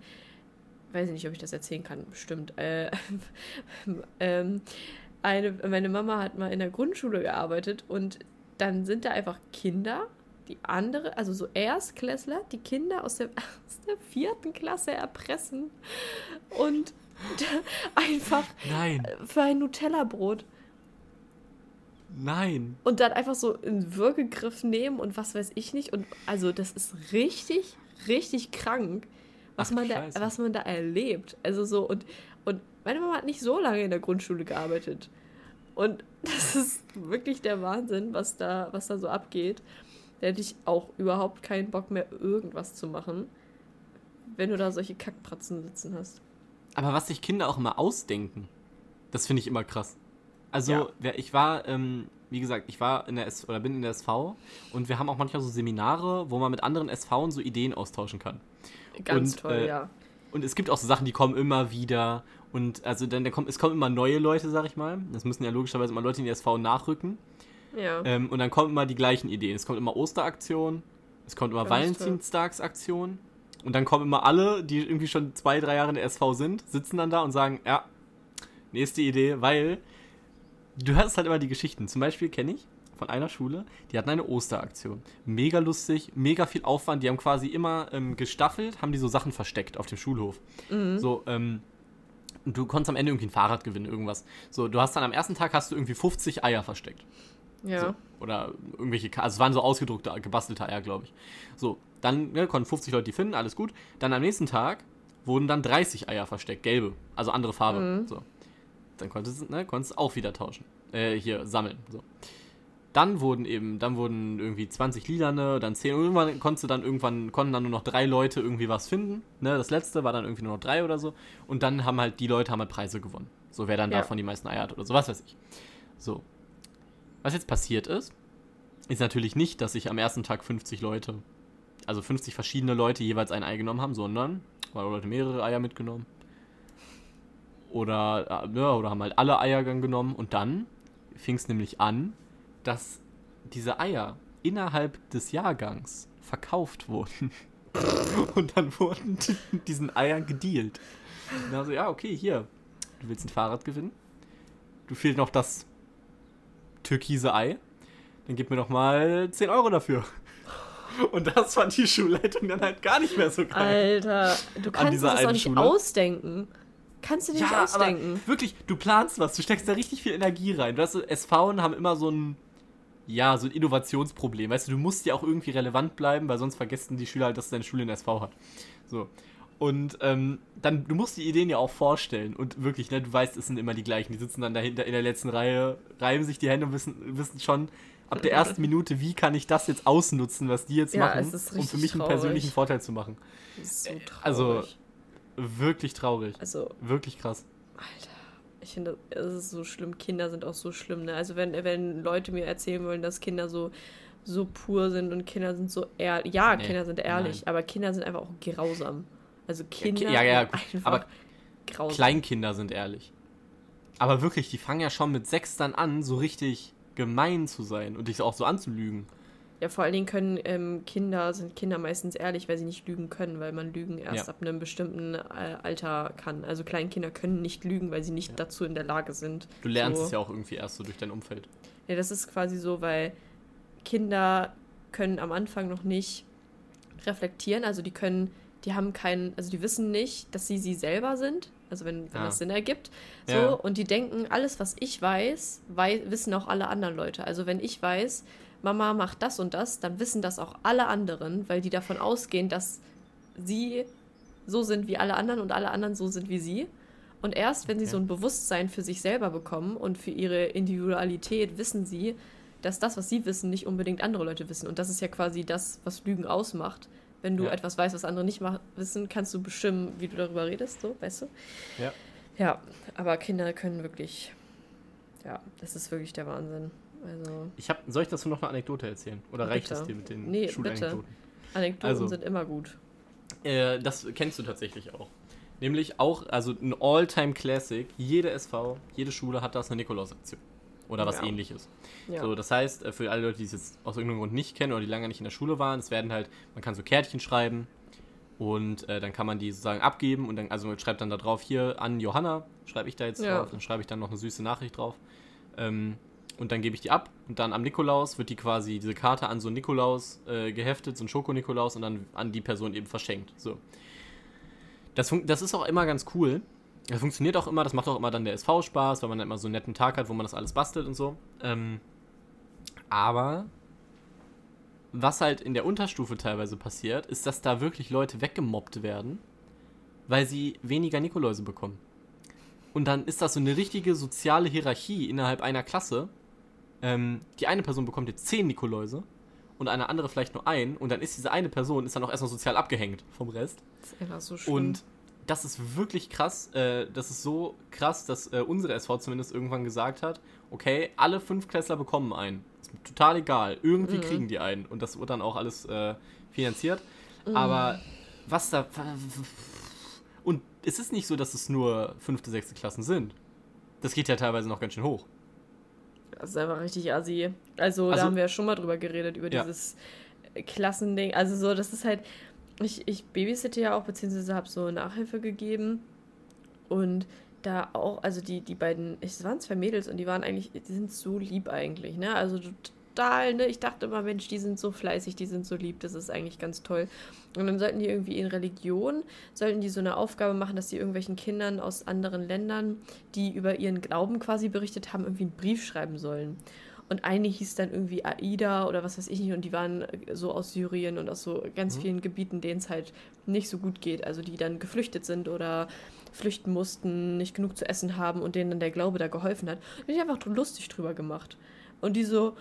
weiß ich nicht, ob ich das erzählen kann, bestimmt. Äh, ähm, eine, meine Mama hat mal in der Grundschule gearbeitet und dann sind da einfach Kinder, die andere, also so Erstklässler, die Kinder aus der, aus der vierten Klasse erpressen und einfach Nein, für ein Nutella-Brot nein. und dann einfach so einen Würgegriff nehmen und was weiß ich nicht. Und also das ist richtig, richtig krank, was, Ach, man, da, was man da erlebt. Also so, und, und meine Mama hat nicht so lange in der Grundschule gearbeitet. Und das ist wirklich der Wahnsinn, was da, was da so abgeht. Da hätte ich auch überhaupt keinen Bock mehr, irgendwas zu machen, wenn du da solche Kackpratzen sitzen hast. Aber was sich Kinder auch immer ausdenken, das finde ich immer krass. Also, Ja. wer- ich war, ähm, wie gesagt, ich war in der S oder bin in der SV und wir haben auch manchmal so Seminare, wo man mit anderen SVen so Ideen austauschen kann. Ganz Und, toll, äh, ja. Und es gibt auch so Sachen, die kommen immer wieder. Und also dann da kommt, es kommen immer neue Leute, sag ich mal. Das müssen ja logischerweise immer Leute in die SV nachrücken. Ja. Ähm, und dann kommen immer die gleichen Ideen. Es kommt immer Osteraktion, es kommt immer. Valentinstagsaktion. Und dann kommen immer alle, die irgendwie schon zwei, drei Jahre in der SV sind, sitzen dann da und sagen, ja, nächste Idee, weil du hörst halt immer die Geschichten. Zum Beispiel kenne ich von einer Schule, die hatten eine Osteraktion. Mega lustig, mega viel Aufwand. Die haben quasi immer ähm, gestaffelt, haben die so Sachen versteckt auf dem Schulhof. So, ähm, du konntest am Ende irgendwie ein Fahrrad gewinnen, irgendwas. So, du hast dann am ersten Tag hast du irgendwie 50 Eier versteckt. ja. So, oder irgendwelche, also es waren so ausgedruckte, gebastelte Eier, glaube ich. So, dann ne, konnten 50 Leute die finden, alles gut. Dann am nächsten Tag wurden dann 30 Eier versteckt, gelbe, also andere Farbe. So. Dann konntest du ne, konntest auch wieder tauschen. Äh, hier, sammeln. So. Dann wurden eben, dann wurden irgendwie 20 Lilane, dann 10. Und irgendwann konntest du dann irgendwann, konnten dann nur noch drei Leute irgendwie was finden. Ne, das letzte war dann irgendwie nur noch drei oder so. Und dann haben halt die Leute haben halt Preise gewonnen. So, wer dann Ja. davon die meisten Eier hat oder so, was weiß ich. So. Was jetzt passiert ist, ist natürlich nicht, dass sich am ersten Tag 50 Leute, also 50 verschiedene Leute jeweils ein Ei genommen haben, sondern, weil Leute mehrere Eier mitgenommen. Oder, äh, ja, oder haben halt alle Eier genommen und dann fing es nämlich an, dass diese Eier innerhalb des Jahrgangs verkauft wurden. und dann wurden die, diesen Eiern gedealt. Und dann so, ja, okay, hier, du willst ein Fahrrad gewinnen? Du fehlt noch das türkise Ei? Dann gib mir doch mal 10 Euro dafür. Und das fand die Schulleitung dann halt gar nicht mehr so geil. Alter, du kannst das einen nicht Schule. ausdenken. Kannst du dir nicht ausdenken. aber wirklich, du planst was, du steckst da richtig viel Energie rein. Weißt du, SVen haben immer so ein, ja, so ein Innovationsproblem. Weißt du, du musst ja auch irgendwie relevant bleiben, weil sonst vergessen die Schüler halt, dass deine Schule eine SV hat. So. Und ähm, dann, du musst die Ideen ja auch vorstellen. Und wirklich, ne, du weißt, es sind immer die gleichen. Die sitzen dann dahinter in der letzten Reihe, reiben sich die Hände und wissen, wissen schon ab der ersten Minute, wie kann ich das jetzt ausnutzen, was die jetzt Ja, machen, um für mich einen traurig. persönlichen Vorteil zu machen. Das ist so traurig. Also, Wirklich traurig. also Wirklich krass. Alter, ich finde, es ist so schlimm. Kinder sind auch so schlimm. Ne? Also wenn, wenn Leute mir erzählen wollen, dass Kinder so, so pur sind und Kinder sind so ehrlich. Ja, Nee, Kinder sind ehrlich, nein. aber Kinder sind einfach auch grausam. Also Kinder ja, ja, sind gut, einfach aber grausam. Kleinkinder sind ehrlich. Aber wirklich, die fangen ja schon mit sechs dann an, so richtig gemein zu sein und dich auch so anzulügen. Ja, vor allen Dingen können ähm, Kinder, sind Kinder meistens ehrlich, weil sie nicht lügen können, weil man Lügen erst Ja. ab einem bestimmten äh, Alter kann. Also Kleinkinder können nicht lügen, weil sie nicht dazu in der Lage sind. Du lernst so. es ja auch irgendwie erst so durch dein Umfeld. Ja, das ist quasi so, weil Kinder können am Anfang noch nicht reflektieren, also die können die haben keinen, also die wissen nicht, dass sie sie selber sind, also wenn, wenn Ah. das Sinn ergibt. So, Ja. und die denken, alles, was ich weiß, wei wissen auch alle anderen Leute. Also wenn ich weiß, Mama macht das und das, dann wissen das auch alle anderen, weil die davon ausgehen, dass sie so sind wie alle anderen und alle anderen so sind wie sie. Und erst, wenn sie Okay. so ein Bewusstsein für sich selber bekommen und für ihre Individualität, wissen sie, dass das, was sie wissen, nicht unbedingt andere Leute wissen. Und das ist ja quasi das, was Lügen ausmacht. Wenn du Ja. etwas weißt, was andere nicht wissen, kannst du bestimmen, wie du darüber redest, so, weißt du? Ja. Ja, aber Kinder können wirklich, ja, das ist wirklich der Wahnsinn. Also, Ich hab, soll ich dazu noch eine Anekdote erzählen? Oder reicht Bitte. es dir mit den Nee, Schulanekdoten? Anekdoten Also. sind immer gut. Äh, das kennst du tatsächlich auch. Nämlich auch, also ein All-Time-Classic. Jede SV, jede Schule hat das eine Nikolaus-Aktion. Oder was Ja. ähnliches. Ja. So, das heißt, äh, für alle Leute, die es jetzt aus irgendeinem Grund nicht kennen oder die lange nicht in der Schule waren, es werden halt, man kann so Kärtchen schreiben und äh, dann kann man die sozusagen abgeben und dann, also man schreibt dann da drauf, hier an Johanna, schreibe ich da jetzt Ja. drauf, dann schreibe ich dann noch eine süße Nachricht drauf. Ähm, und dann gebe ich die ab und dann am Nikolaus wird die quasi, diese Karte an so einen Nikolaus äh, geheftet, so ein Schoko-Nikolaus und dann an die Person eben verschenkt. So. Das, das ist auch immer ganz cool. Das funktioniert auch immer, das macht auch immer dann der SV Spaß, weil man dann immer so einen netten Tag hat, wo man das alles bastelt und so. Ähm, aber was halt in der Unterstufe teilweise passiert, ist, dass da wirklich Leute weggemobbt werden, weil sie weniger Nikoläuse bekommen. Und dann ist das so eine richtige soziale Hierarchie innerhalb einer Klasse. Ähm, die eine Person bekommt jetzt 10 Nikoläuse und eine andere vielleicht nur ein und dann ist diese eine Person ist dann auch erstmal sozial abgehängt vom Rest. Das ist einfach so schön. Und das ist wirklich krass. Äh, das ist so krass, dass äh, unsere SV zumindest irgendwann gesagt hat, okay, alle fünf Klässler bekommen einen. Ist mir total egal. Irgendwie Mhm. kriegen die einen. Und das wird dann auch alles äh, finanziert. Mhm. Aber was da... Und es ist nicht so, dass es nur fünfte, sechste Klassen sind. Das geht ja teilweise noch ganz schön hoch. Das ist einfach richtig assi. Also, Also- da haben wir ja schon mal drüber geredet, über Ja. dieses Klassending. Also so, das ist halt, ich, ich babysitte ja auch, beziehungsweise habe so Nachhilfe gegeben. Und da auch, also die, die beiden, es waren zwei Mädels und die waren eigentlich, die sind so lieb eigentlich, ne? Also total, ne? Ich dachte immer, Mensch, die sind so fleißig, die sind so lieb, das ist eigentlich ganz toll. Und dann sollten die irgendwie in Religion, sollten die so eine Aufgabe machen, dass die irgendwelchen Kindern aus anderen Ländern, die über ihren Glauben quasi berichtet haben, irgendwie einen Brief schreiben sollen. Und eine hieß dann irgendwie Aida oder was weiß ich nicht. Und die waren so aus Syrien und aus so ganz Mhm. vielen Gebieten, denen es halt nicht so gut geht. Also die dann geflüchtet sind oder flüchten mussten, nicht genug zu essen haben und denen dann der Glaube da geholfen hat. Und ich einfach lustig drüber gemacht. Und die so,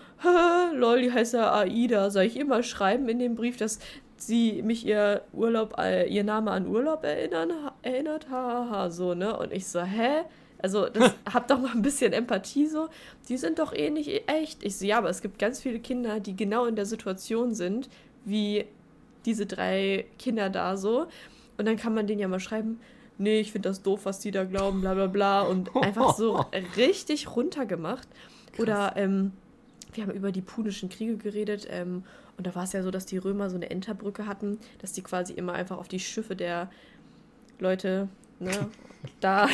lol, die heißt ja Aida. Soll ich mal schreiben in dem Brief, dass sie mich ihr Urlaub, äh, ihr Name an Urlaub erinnern, erinnert? Hahaha, so, ne? Und ich so, hä? Also, das hab doch mal ein bisschen Empathie so. Die sind doch eh nicht echt. Ich so, ja, aber es gibt ganz viele Kinder, die genau in der Situation sind, wie diese drei Kinder da so. Und dann kann man denen ja mal schreiben, nee, ich finde das doof, was die da glauben, bla bla bla. Und einfach so richtig runtergemacht. Oder ähm, wir haben über die punischen Kriege geredet. Ähm, und da war es ja so, dass die Römer so eine Enterbrücke hatten, dass die quasi immer einfach auf die Schiffe der Leute, ne, da,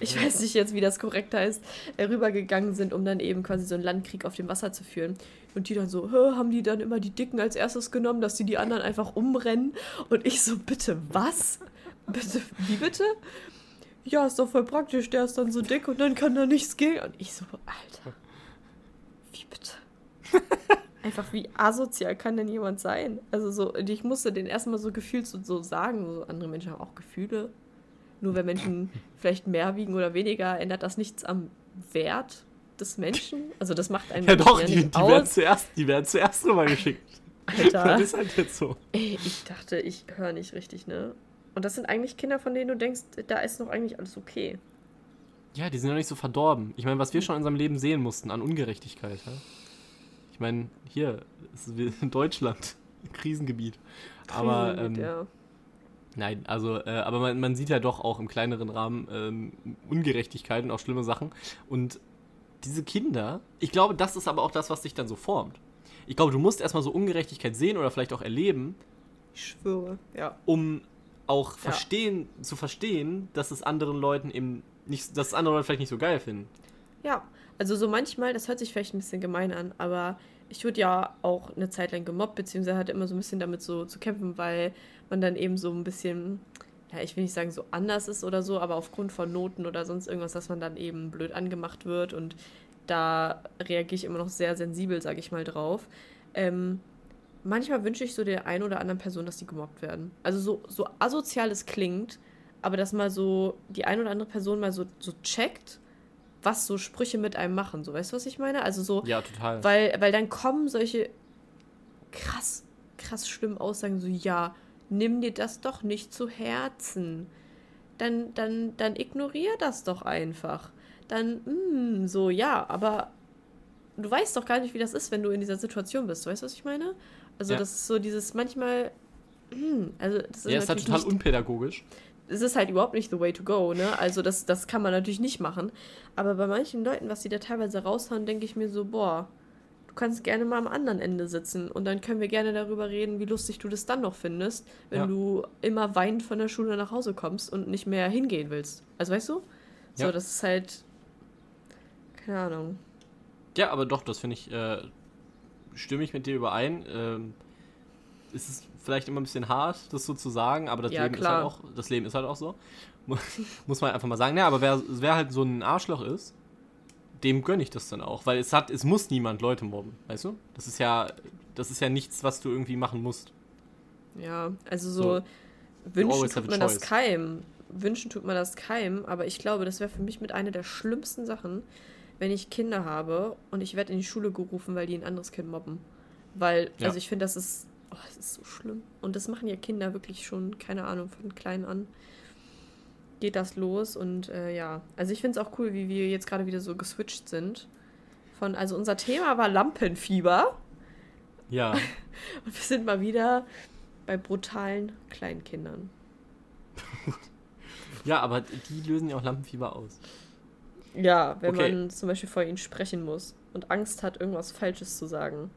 ich weiß nicht jetzt, wie das korrekt heißt, äh, rübergegangen sind, um dann eben quasi so einen Landkrieg auf dem Wasser zu führen. Und die dann so, Hä, haben die dann immer die Dicken als erstes genommen, dass die die anderen einfach umrennen? Und ich so, bitte, was? Bitte, wie bitte? Ja, ist doch voll praktisch, der ist dann so dick und dann kann da nichts gehen. Und ich so, Alter, wie bitte? Einfach wie asozial kann denn jemand sein? Also so, ich musste den erstmal so gefühlt so, so sagen, so andere Menschen haben auch Gefühle. Nur wenn Menschen vielleicht mehr wiegen oder weniger, ändert das nichts am Wert des Menschen. Also das macht einen Ja doch, ja die, nicht die, werden aus. zuerst, die werden zuerst rübergeschickt. Alter. Das ist halt jetzt so. Ey, ich dachte, ich höre nicht richtig, ne? Und das sind eigentlich Kinder, von denen du denkst, da ist noch eigentlich alles okay. Ja, die sind ja nicht so verdorben. Ich meine, was wir schon in unserem Leben sehen mussten an Ungerechtigkeit. Ja? Ich meine, hier in Deutschland, Krisengebiet. Aber ähm, ja. nein, also, äh, aber man, man sieht ja doch auch im kleineren Rahmen ähm, Ungerechtigkeiten, auch schlimme Sachen. Und diese Kinder, ich glaube, das ist aber auch das, was dich dann so formt. Ich glaube, du musst erstmal so Ungerechtigkeit sehen oder vielleicht auch erleben, Ich schwöre, ja. um auch verstehen, zu verstehen, dass es anderen Leuten eben nicht, dass andere Leute vielleicht nicht so geil finden. Ja, also so manchmal, das hört sich vielleicht ein bisschen gemein an, aber ich wurde ja auch eine Zeit lang gemobbt, beziehungsweise hatte immer so ein bisschen damit so zu kämpfen, weil man dann eben so ein bisschen, ja, ich will nicht sagen so anders ist oder so, aber aufgrund von Noten oder sonst irgendwas, dass man dann eben blöd angemacht wird und da reagiere ich immer noch sehr sensibel, sage ich mal, drauf. Ähm, manchmal wünsche ich so der einen oder anderen Person, dass die gemobbt werden. Also so, so asozial es klingt, aber dass mal so die eine oder andere Person mal so, so checkt, was so Sprüche mit einem machen. So, weißt du, was ich meine? Also so. Ja, total. Weil, weil dann kommen solche krass, krass schlimmen Aussagen, so, ja, nimm dir das doch nicht zu Herzen. Dann, dann, dann ignorier das doch einfach. Dann, mh, so, ja, aber du weißt doch gar nicht, wie das ist, wenn du in dieser Situation bist. Weißt du, was ich meine? Also, Ja. das ist so dieses manchmal. hm, Also, das ist Ja, ist halt total unpädagogisch. Es ist halt überhaupt nicht the way to go, ne? Also das, das kann man natürlich nicht machen. Aber bei manchen Leuten, was die da teilweise raushauen, denke ich mir so, boah, du kannst gerne mal am anderen Ende sitzen und dann können wir gerne darüber reden, wie lustig du das dann noch findest, wenn Ja. du immer weinend von der Schule nach Hause kommst und nicht mehr hingehen willst. Also weißt du? So, Ja. das ist halt. Keine Ahnung. Ja, aber doch, das finde ich, äh, stimme ich mit dir überein. Ähm, es ist vielleicht immer ein bisschen hart, das so zu sagen, aber das Ja, Leben ist halt auch, das Leben ist halt auch so. Mu- Muss man einfach mal sagen. Ja, aber wer, wer halt so ein Arschloch ist, dem gönne ich das dann auch, weil es hat, es muss niemand Leute mobben, weißt du? Das ist ja, das ist ja nichts, was du irgendwie machen musst. Ja, also So. so, wünschen tut man das choice. keinem. Wünschen tut man das keinem, aber ich glaube, das wäre für mich mit einer der schlimmsten Sachen, wenn ich Kinder habe und ich werde in die Schule gerufen, weil die ein anderes Kind mobben. Weil, Ja. also ich finde, das ist, oh, das ist so schlimm. Und das machen ja Kinder wirklich schon, keine Ahnung, von klein an geht das los und äh, ja. Also ich finde es auch cool, wie wir jetzt gerade wieder so geswitcht sind. Von, also unser Thema war Lampenfieber. Ja, Und wir sind mal wieder bei brutalen Kleinkindern. ja, aber die lösen ja auch Lampenfieber aus. Ja, wenn Okay. man zum Beispiel vor ihnen sprechen muss und Angst hat, irgendwas Falsches zu sagen.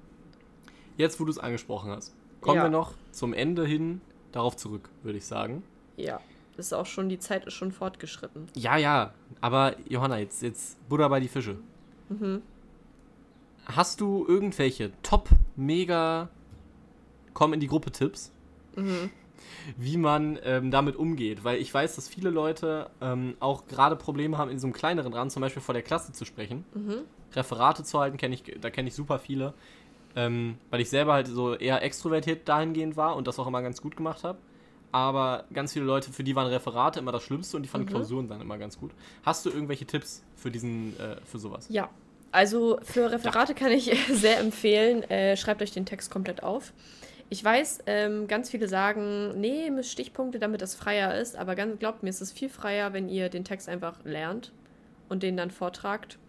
Jetzt, wo du es angesprochen hast, kommen Ja. wir noch zum Ende hin darauf zurück, würde ich sagen. Ja, ist auch schon, die Zeit ist schon fortgeschritten. Ja, ja, aber Johanna, jetzt, jetzt Buddha bei die Fische. Mhm. Hast du irgendwelche top, mega, komm in die Gruppe Tipps, Mhm. wie man ähm, damit umgeht? Weil ich weiß, dass viele Leute ähm, auch gerade Probleme haben, in so einem kleineren Rahmen, zum Beispiel vor der Klasse zu sprechen. Mhm. Referate zu halten, kenn ich, da kenne ich super viele. Ähm, weil ich selber halt so eher extrovertiert dahingehend war und das auch immer ganz gut gemacht habe. Aber ganz viele Leute, für die waren Referate immer das Schlimmste und die fanden Mhm. Klausuren dann immer ganz gut. Hast du irgendwelche Tipps für diesen, äh, für sowas? Ja, also für Referate kann ich sehr empfehlen, äh, schreibt euch den Text komplett auf. Ich weiß, ähm, ganz viele sagen, nee, mit Stichpunkte, damit das freier ist, aber ganz, glaubt mir, es ist viel freier, wenn ihr den Text einfach lernt und den dann vortragt.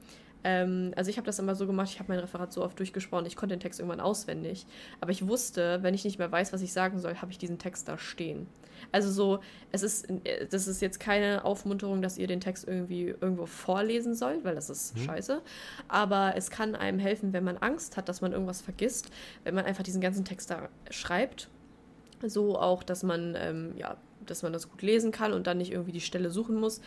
Ähm, also ich habe das immer so gemacht, ich habe mein Referat so oft durchgesprochen, ich konnte den Text irgendwann auswendig, aber ich wusste, wenn ich nicht mehr weiß, was ich sagen soll, habe ich diesen Text da stehen. Also so, es ist, äh, das ist jetzt keine Aufmunterung, dass ihr den Text irgendwie irgendwo vorlesen sollt, weil das ist Mhm. scheiße. Aber es kann einem helfen, wenn man Angst hat, dass man irgendwas vergisst, wenn man einfach diesen ganzen Text da schreibt. So auch, dass man, ähm, ja, dass man das gut lesen kann und dann nicht irgendwie die Stelle suchen muss.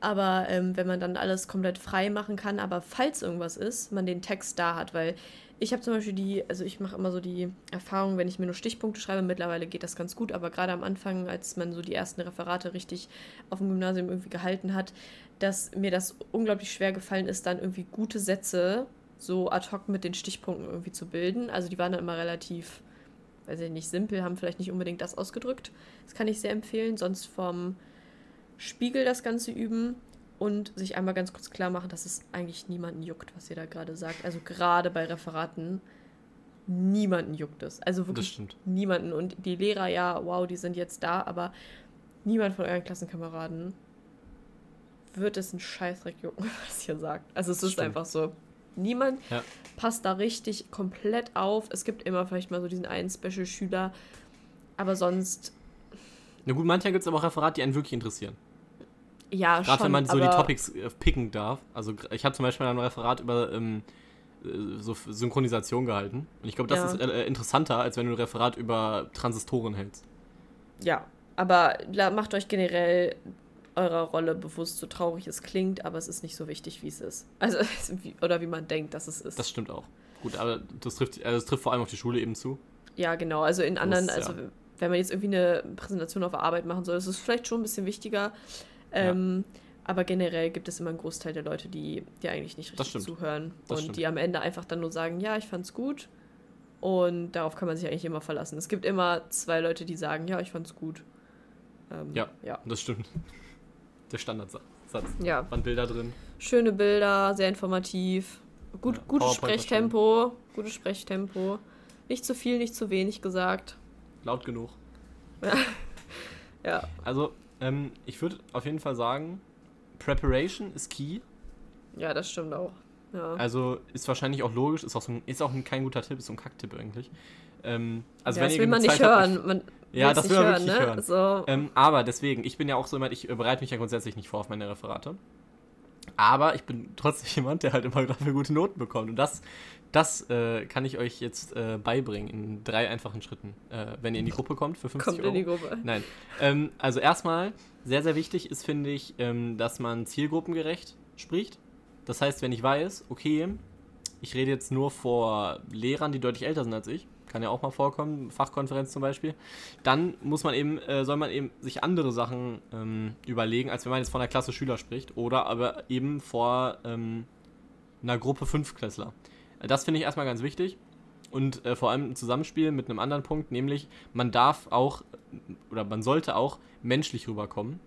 Aber ähm, wenn man dann alles komplett frei machen kann, aber falls irgendwas ist, man den Text da hat, weil ich habe zum Beispiel die, also ich mache immer so die Erfahrung, wenn ich mir nur Stichpunkte schreibe, mittlerweile geht das ganz gut, aber gerade am Anfang, als man so die ersten Referate richtig auf dem Gymnasium irgendwie gehalten hat, dass mir das unglaublich schwer gefallen ist, dann irgendwie gute Sätze so ad hoc mit den Stichpunkten irgendwie zu bilden. Also die waren dann immer relativ, weiß ich nicht, simpel, haben vielleicht nicht unbedingt das ausgedrückt. Das kann ich sehr empfehlen. Sonst vom Spiegel das Ganze üben und sich einmal ganz kurz klar machen, dass es eigentlich niemanden juckt, was ihr da gerade sagt. Also gerade bei Referaten, niemanden juckt es. Also wirklich niemanden. Und die Lehrer, ja, wow, die sind jetzt da, aber niemand von euren Klassenkameraden wird es einen Scheißdreck jucken, was ihr sagt. Also es ist Stimmt. einfach so. Niemand Ja. passt da richtig komplett auf. Es gibt immer vielleicht mal so diesen einen Special-Schüler, aber sonst, Na gut, manchmal gibt es aber auch Referate, die einen wirklich interessieren. ja, Gerade wenn man so die Topics äh, picken darf. Also ich habe zum Beispiel ein Referat über ähm, äh, so Synchronisation gehalten. Und ich glaube, das Ja. ist äh, interessanter, als wenn du ein Referat über Transistoren hältst. Ja, aber macht euch generell eurer Rolle bewusst, so traurig es klingt, aber es ist nicht so wichtig, wie es ist. Also, oder wie man denkt, dass es ist. Das stimmt auch. Gut, aber das trifft, also das trifft vor allem auf die Schule eben zu. Ja, genau. Also in anderen, Das, also ja. wenn man jetzt irgendwie eine Präsentation auf der Arbeit machen soll, ist es vielleicht schon ein bisschen wichtiger. Ähm, Aber generell gibt es immer einen Großteil der Leute, die, die eigentlich nicht richtig zuhören Das und stimmt. die am Ende einfach dann nur sagen, ja, ich fand's gut. Und darauf kann man sich eigentlich immer verlassen. Es gibt immer zwei Leute, die sagen, ja, ich fand's gut. Ähm, Ja. ja. Das stimmt. Der Standardsatz. Ja. Waren Bilder drin. Schöne Bilder, sehr informativ. Gut, Ja, gutes Sprechtempo. Gutes Sprechtempo. Nicht zu viel, nicht zu wenig gesagt. Laut genug. Ja. Also, ähm, ich würde auf jeden Fall sagen, Preparation ist key. Ja, das stimmt auch. Ja. Also ist wahrscheinlich auch logisch, ist auch, so ein, ist auch ein, kein guter Tipp, ist so ein Kacktipp eigentlich. Ähm, also ja, wenn das ihr will man nicht Zeit habt, hören. Man Ja, das will man wirklich nicht hören. So. Ähm, aber deswegen, ich bin ja auch so jemand, ich äh, bereite mich ja grundsätzlich nicht vor auf meine Referate. Aber ich bin trotzdem jemand, der halt immer dafür gute Noten bekommt. Und das, das äh, kann ich euch jetzt äh, beibringen in drei einfachen Schritten. Äh, wenn ihr in die Gruppe kommt für 50 Kommt Euro. in die Gruppe. Nein. Ähm, also erstmal, sehr, sehr wichtig ist, finde ich, ähm, dass man zielgruppengerecht spricht. Das heißt, wenn ich weiß, okay, ich rede jetzt nur vor Lehrern, die deutlich älter sind als ich, kann ja auch mal vorkommen, Fachkonferenz zum Beispiel, dann muss man eben, äh, soll man eben sich andere Sachen ähm, überlegen, als wenn man jetzt von einer Klasse Schüler spricht oder aber eben vor ähm, einer Gruppe Fünftklässler. Das finde ich erstmal ganz wichtig und äh, vor allem im Zusammenspiel mit einem anderen Punkt, nämlich man darf auch oder man sollte auch menschlich rüberkommen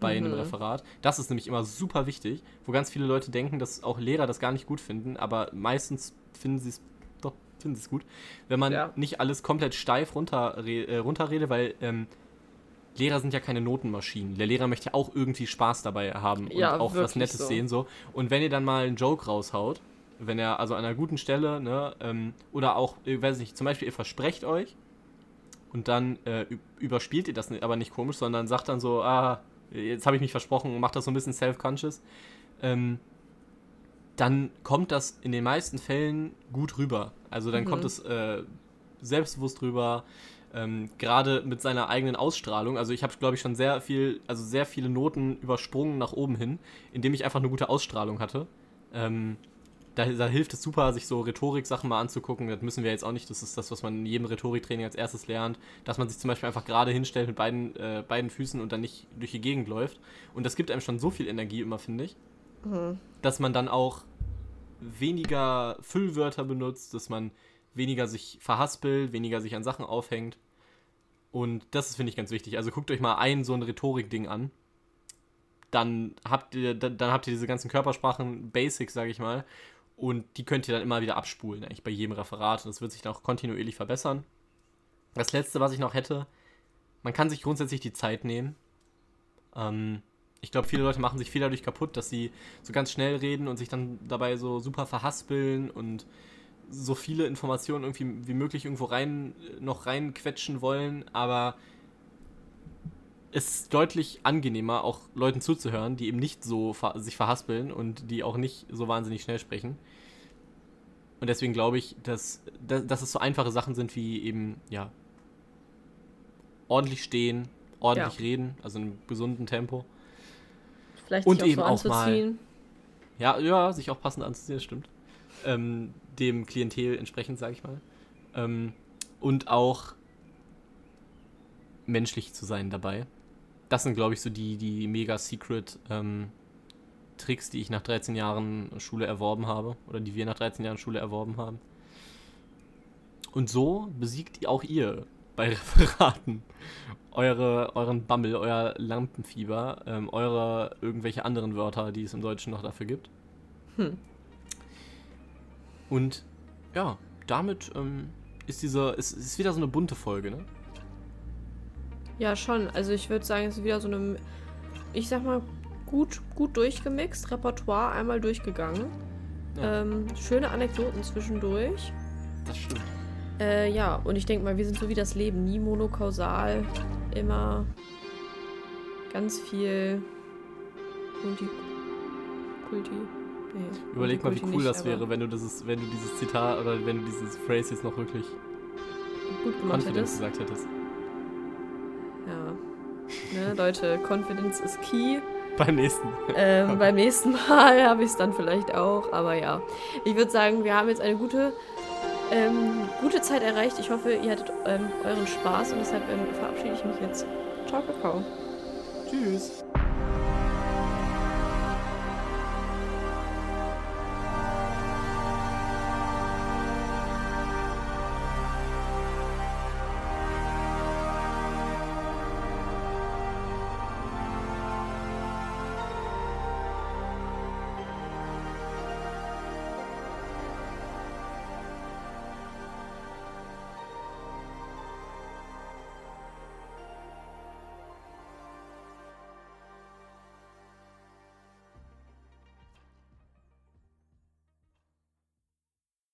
bei einem Mhm. Referat. Das ist nämlich immer super wichtig, wo ganz viele Leute denken, dass auch Lehrer das gar nicht gut finden, aber meistens finden sie es sie es gut, wenn man Ja. nicht alles komplett steif runter, äh, runterrede, weil ähm, Lehrer sind ja keine Notenmaschinen. Der Lehrer möchte ja auch irgendwie Spaß dabei haben und Ja, auch was Nettes so. sehen so. Und wenn ihr dann mal einen Joke raushaut, wenn er also an einer guten Stelle, ne, ähm, oder auch, ich weiß nicht, zum Beispiel ihr versprecht euch und dann äh, überspielt ihr das aber nicht komisch, sondern sagt dann so, ah, jetzt habe ich mich versprochen und macht das so ein bisschen self-conscious, ähm, dann kommt das in den meisten Fällen gut rüber. Also dann Mhm. kommt es äh, selbstbewusst rüber, ähm, gerade mit seiner eigenen Ausstrahlung. Also ich habe, glaube ich, schon sehr viel, also sehr viele Noten übersprungen nach oben hin, indem ich einfach eine gute Ausstrahlung hatte. Ähm, da, da hilft es super, sich so Rhetorik-Sachen mal anzugucken. Das müssen wir jetzt auch nicht. Das ist das, was man in jedem Rhetoriktraining als erstes lernt. Dass man sich zum Beispiel einfach gerade hinstellt mit beiden, äh, beiden Füßen und dann nicht durch die Gegend läuft. Und das gibt einem schon so viel Energie immer, finde ich. Mhm. Dass man dann auch weniger Füllwörter benutzt, dass man weniger sich verhaspelt, weniger sich an Sachen aufhängt. Und das finde ich, ganz wichtig. Also guckt euch mal ein so ein Rhetorik-Ding an. Dann habt ihr, dann, dann habt ihr diese ganzen Körpersprachen, Basics, sage ich mal. Und die könnt ihr dann immer wieder abspulen, eigentlich bei jedem Referat. Und das wird sich dann auch kontinuierlich verbessern. Das letzte, was ich noch hätte, man kann sich grundsätzlich die Zeit nehmen. Ähm, ich glaube, viele Leute machen sich viel dadurch kaputt, dass sie so ganz schnell reden und sich dann dabei so super verhaspeln und so viele Informationen irgendwie wie möglich irgendwo rein noch reinquetschen wollen, aber es ist deutlich angenehmer, auch Leuten zuzuhören, die eben nicht so ver sich verhaspeln und die auch nicht so wahnsinnig schnell sprechen. Und deswegen glaube ich, dass, dass, dass es so einfache Sachen sind wie eben, ja, ordentlich stehen, ordentlich Ja. reden, also in einem gesunden Tempo. Vielleicht Und sich eben so auch mal- anzuziehen. Ja, ja, sich auch passend anzuziehen, das stimmt. Ähm, dem Klientel entsprechend, sage ich mal. Ähm, und auch menschlich zu sein dabei. Das sind, glaube ich, so die, die mega secret ähm, Tricks, die ich nach 13 Jahren Schule erworben habe. Oder die wir nach 13 Jahren Schule erworben haben. Und so besiegt auch ihr bei Referaten eure, euren Bammel, euer Lampenfieber, ähm, eure irgendwelche anderen Wörter, die es im Deutschen noch dafür gibt. Hm. Und ja, damit ähm, ist diese, ist, ist wieder so eine bunte Folge, ne? Ja, schon. Also ich würde sagen, es ist wieder so eine, ich sag mal, gut, gut durchgemixt, Repertoire einmal durchgegangen. Ja. Ähm, schöne Anekdoten zwischendurch. Das stimmt. Äh, ja, und ich denke mal, wir sind so wie das Leben, nie monokausal, immer ganz viel Kulti. Nee, Überleg mal, wie cool nicht, das wäre, wenn du dieses, wenn du dieses Zitat oder wenn du dieses Phrase jetzt noch wirklich Gut gemacht hättest. gesagt hättest. Ja. Ne, Leute, Confidence ist key. beim nächsten. Ähm, beim nächsten Mal habe ich es dann vielleicht auch. Aber ja, ich würde sagen, wir haben jetzt eine gute, ähm, gute Zeit erreicht. Ich hoffe, ihr hattet ähm, euren Spaß und deshalb ähm, verabschiede ich mich jetzt. Ciao, Kakao. Tschüss.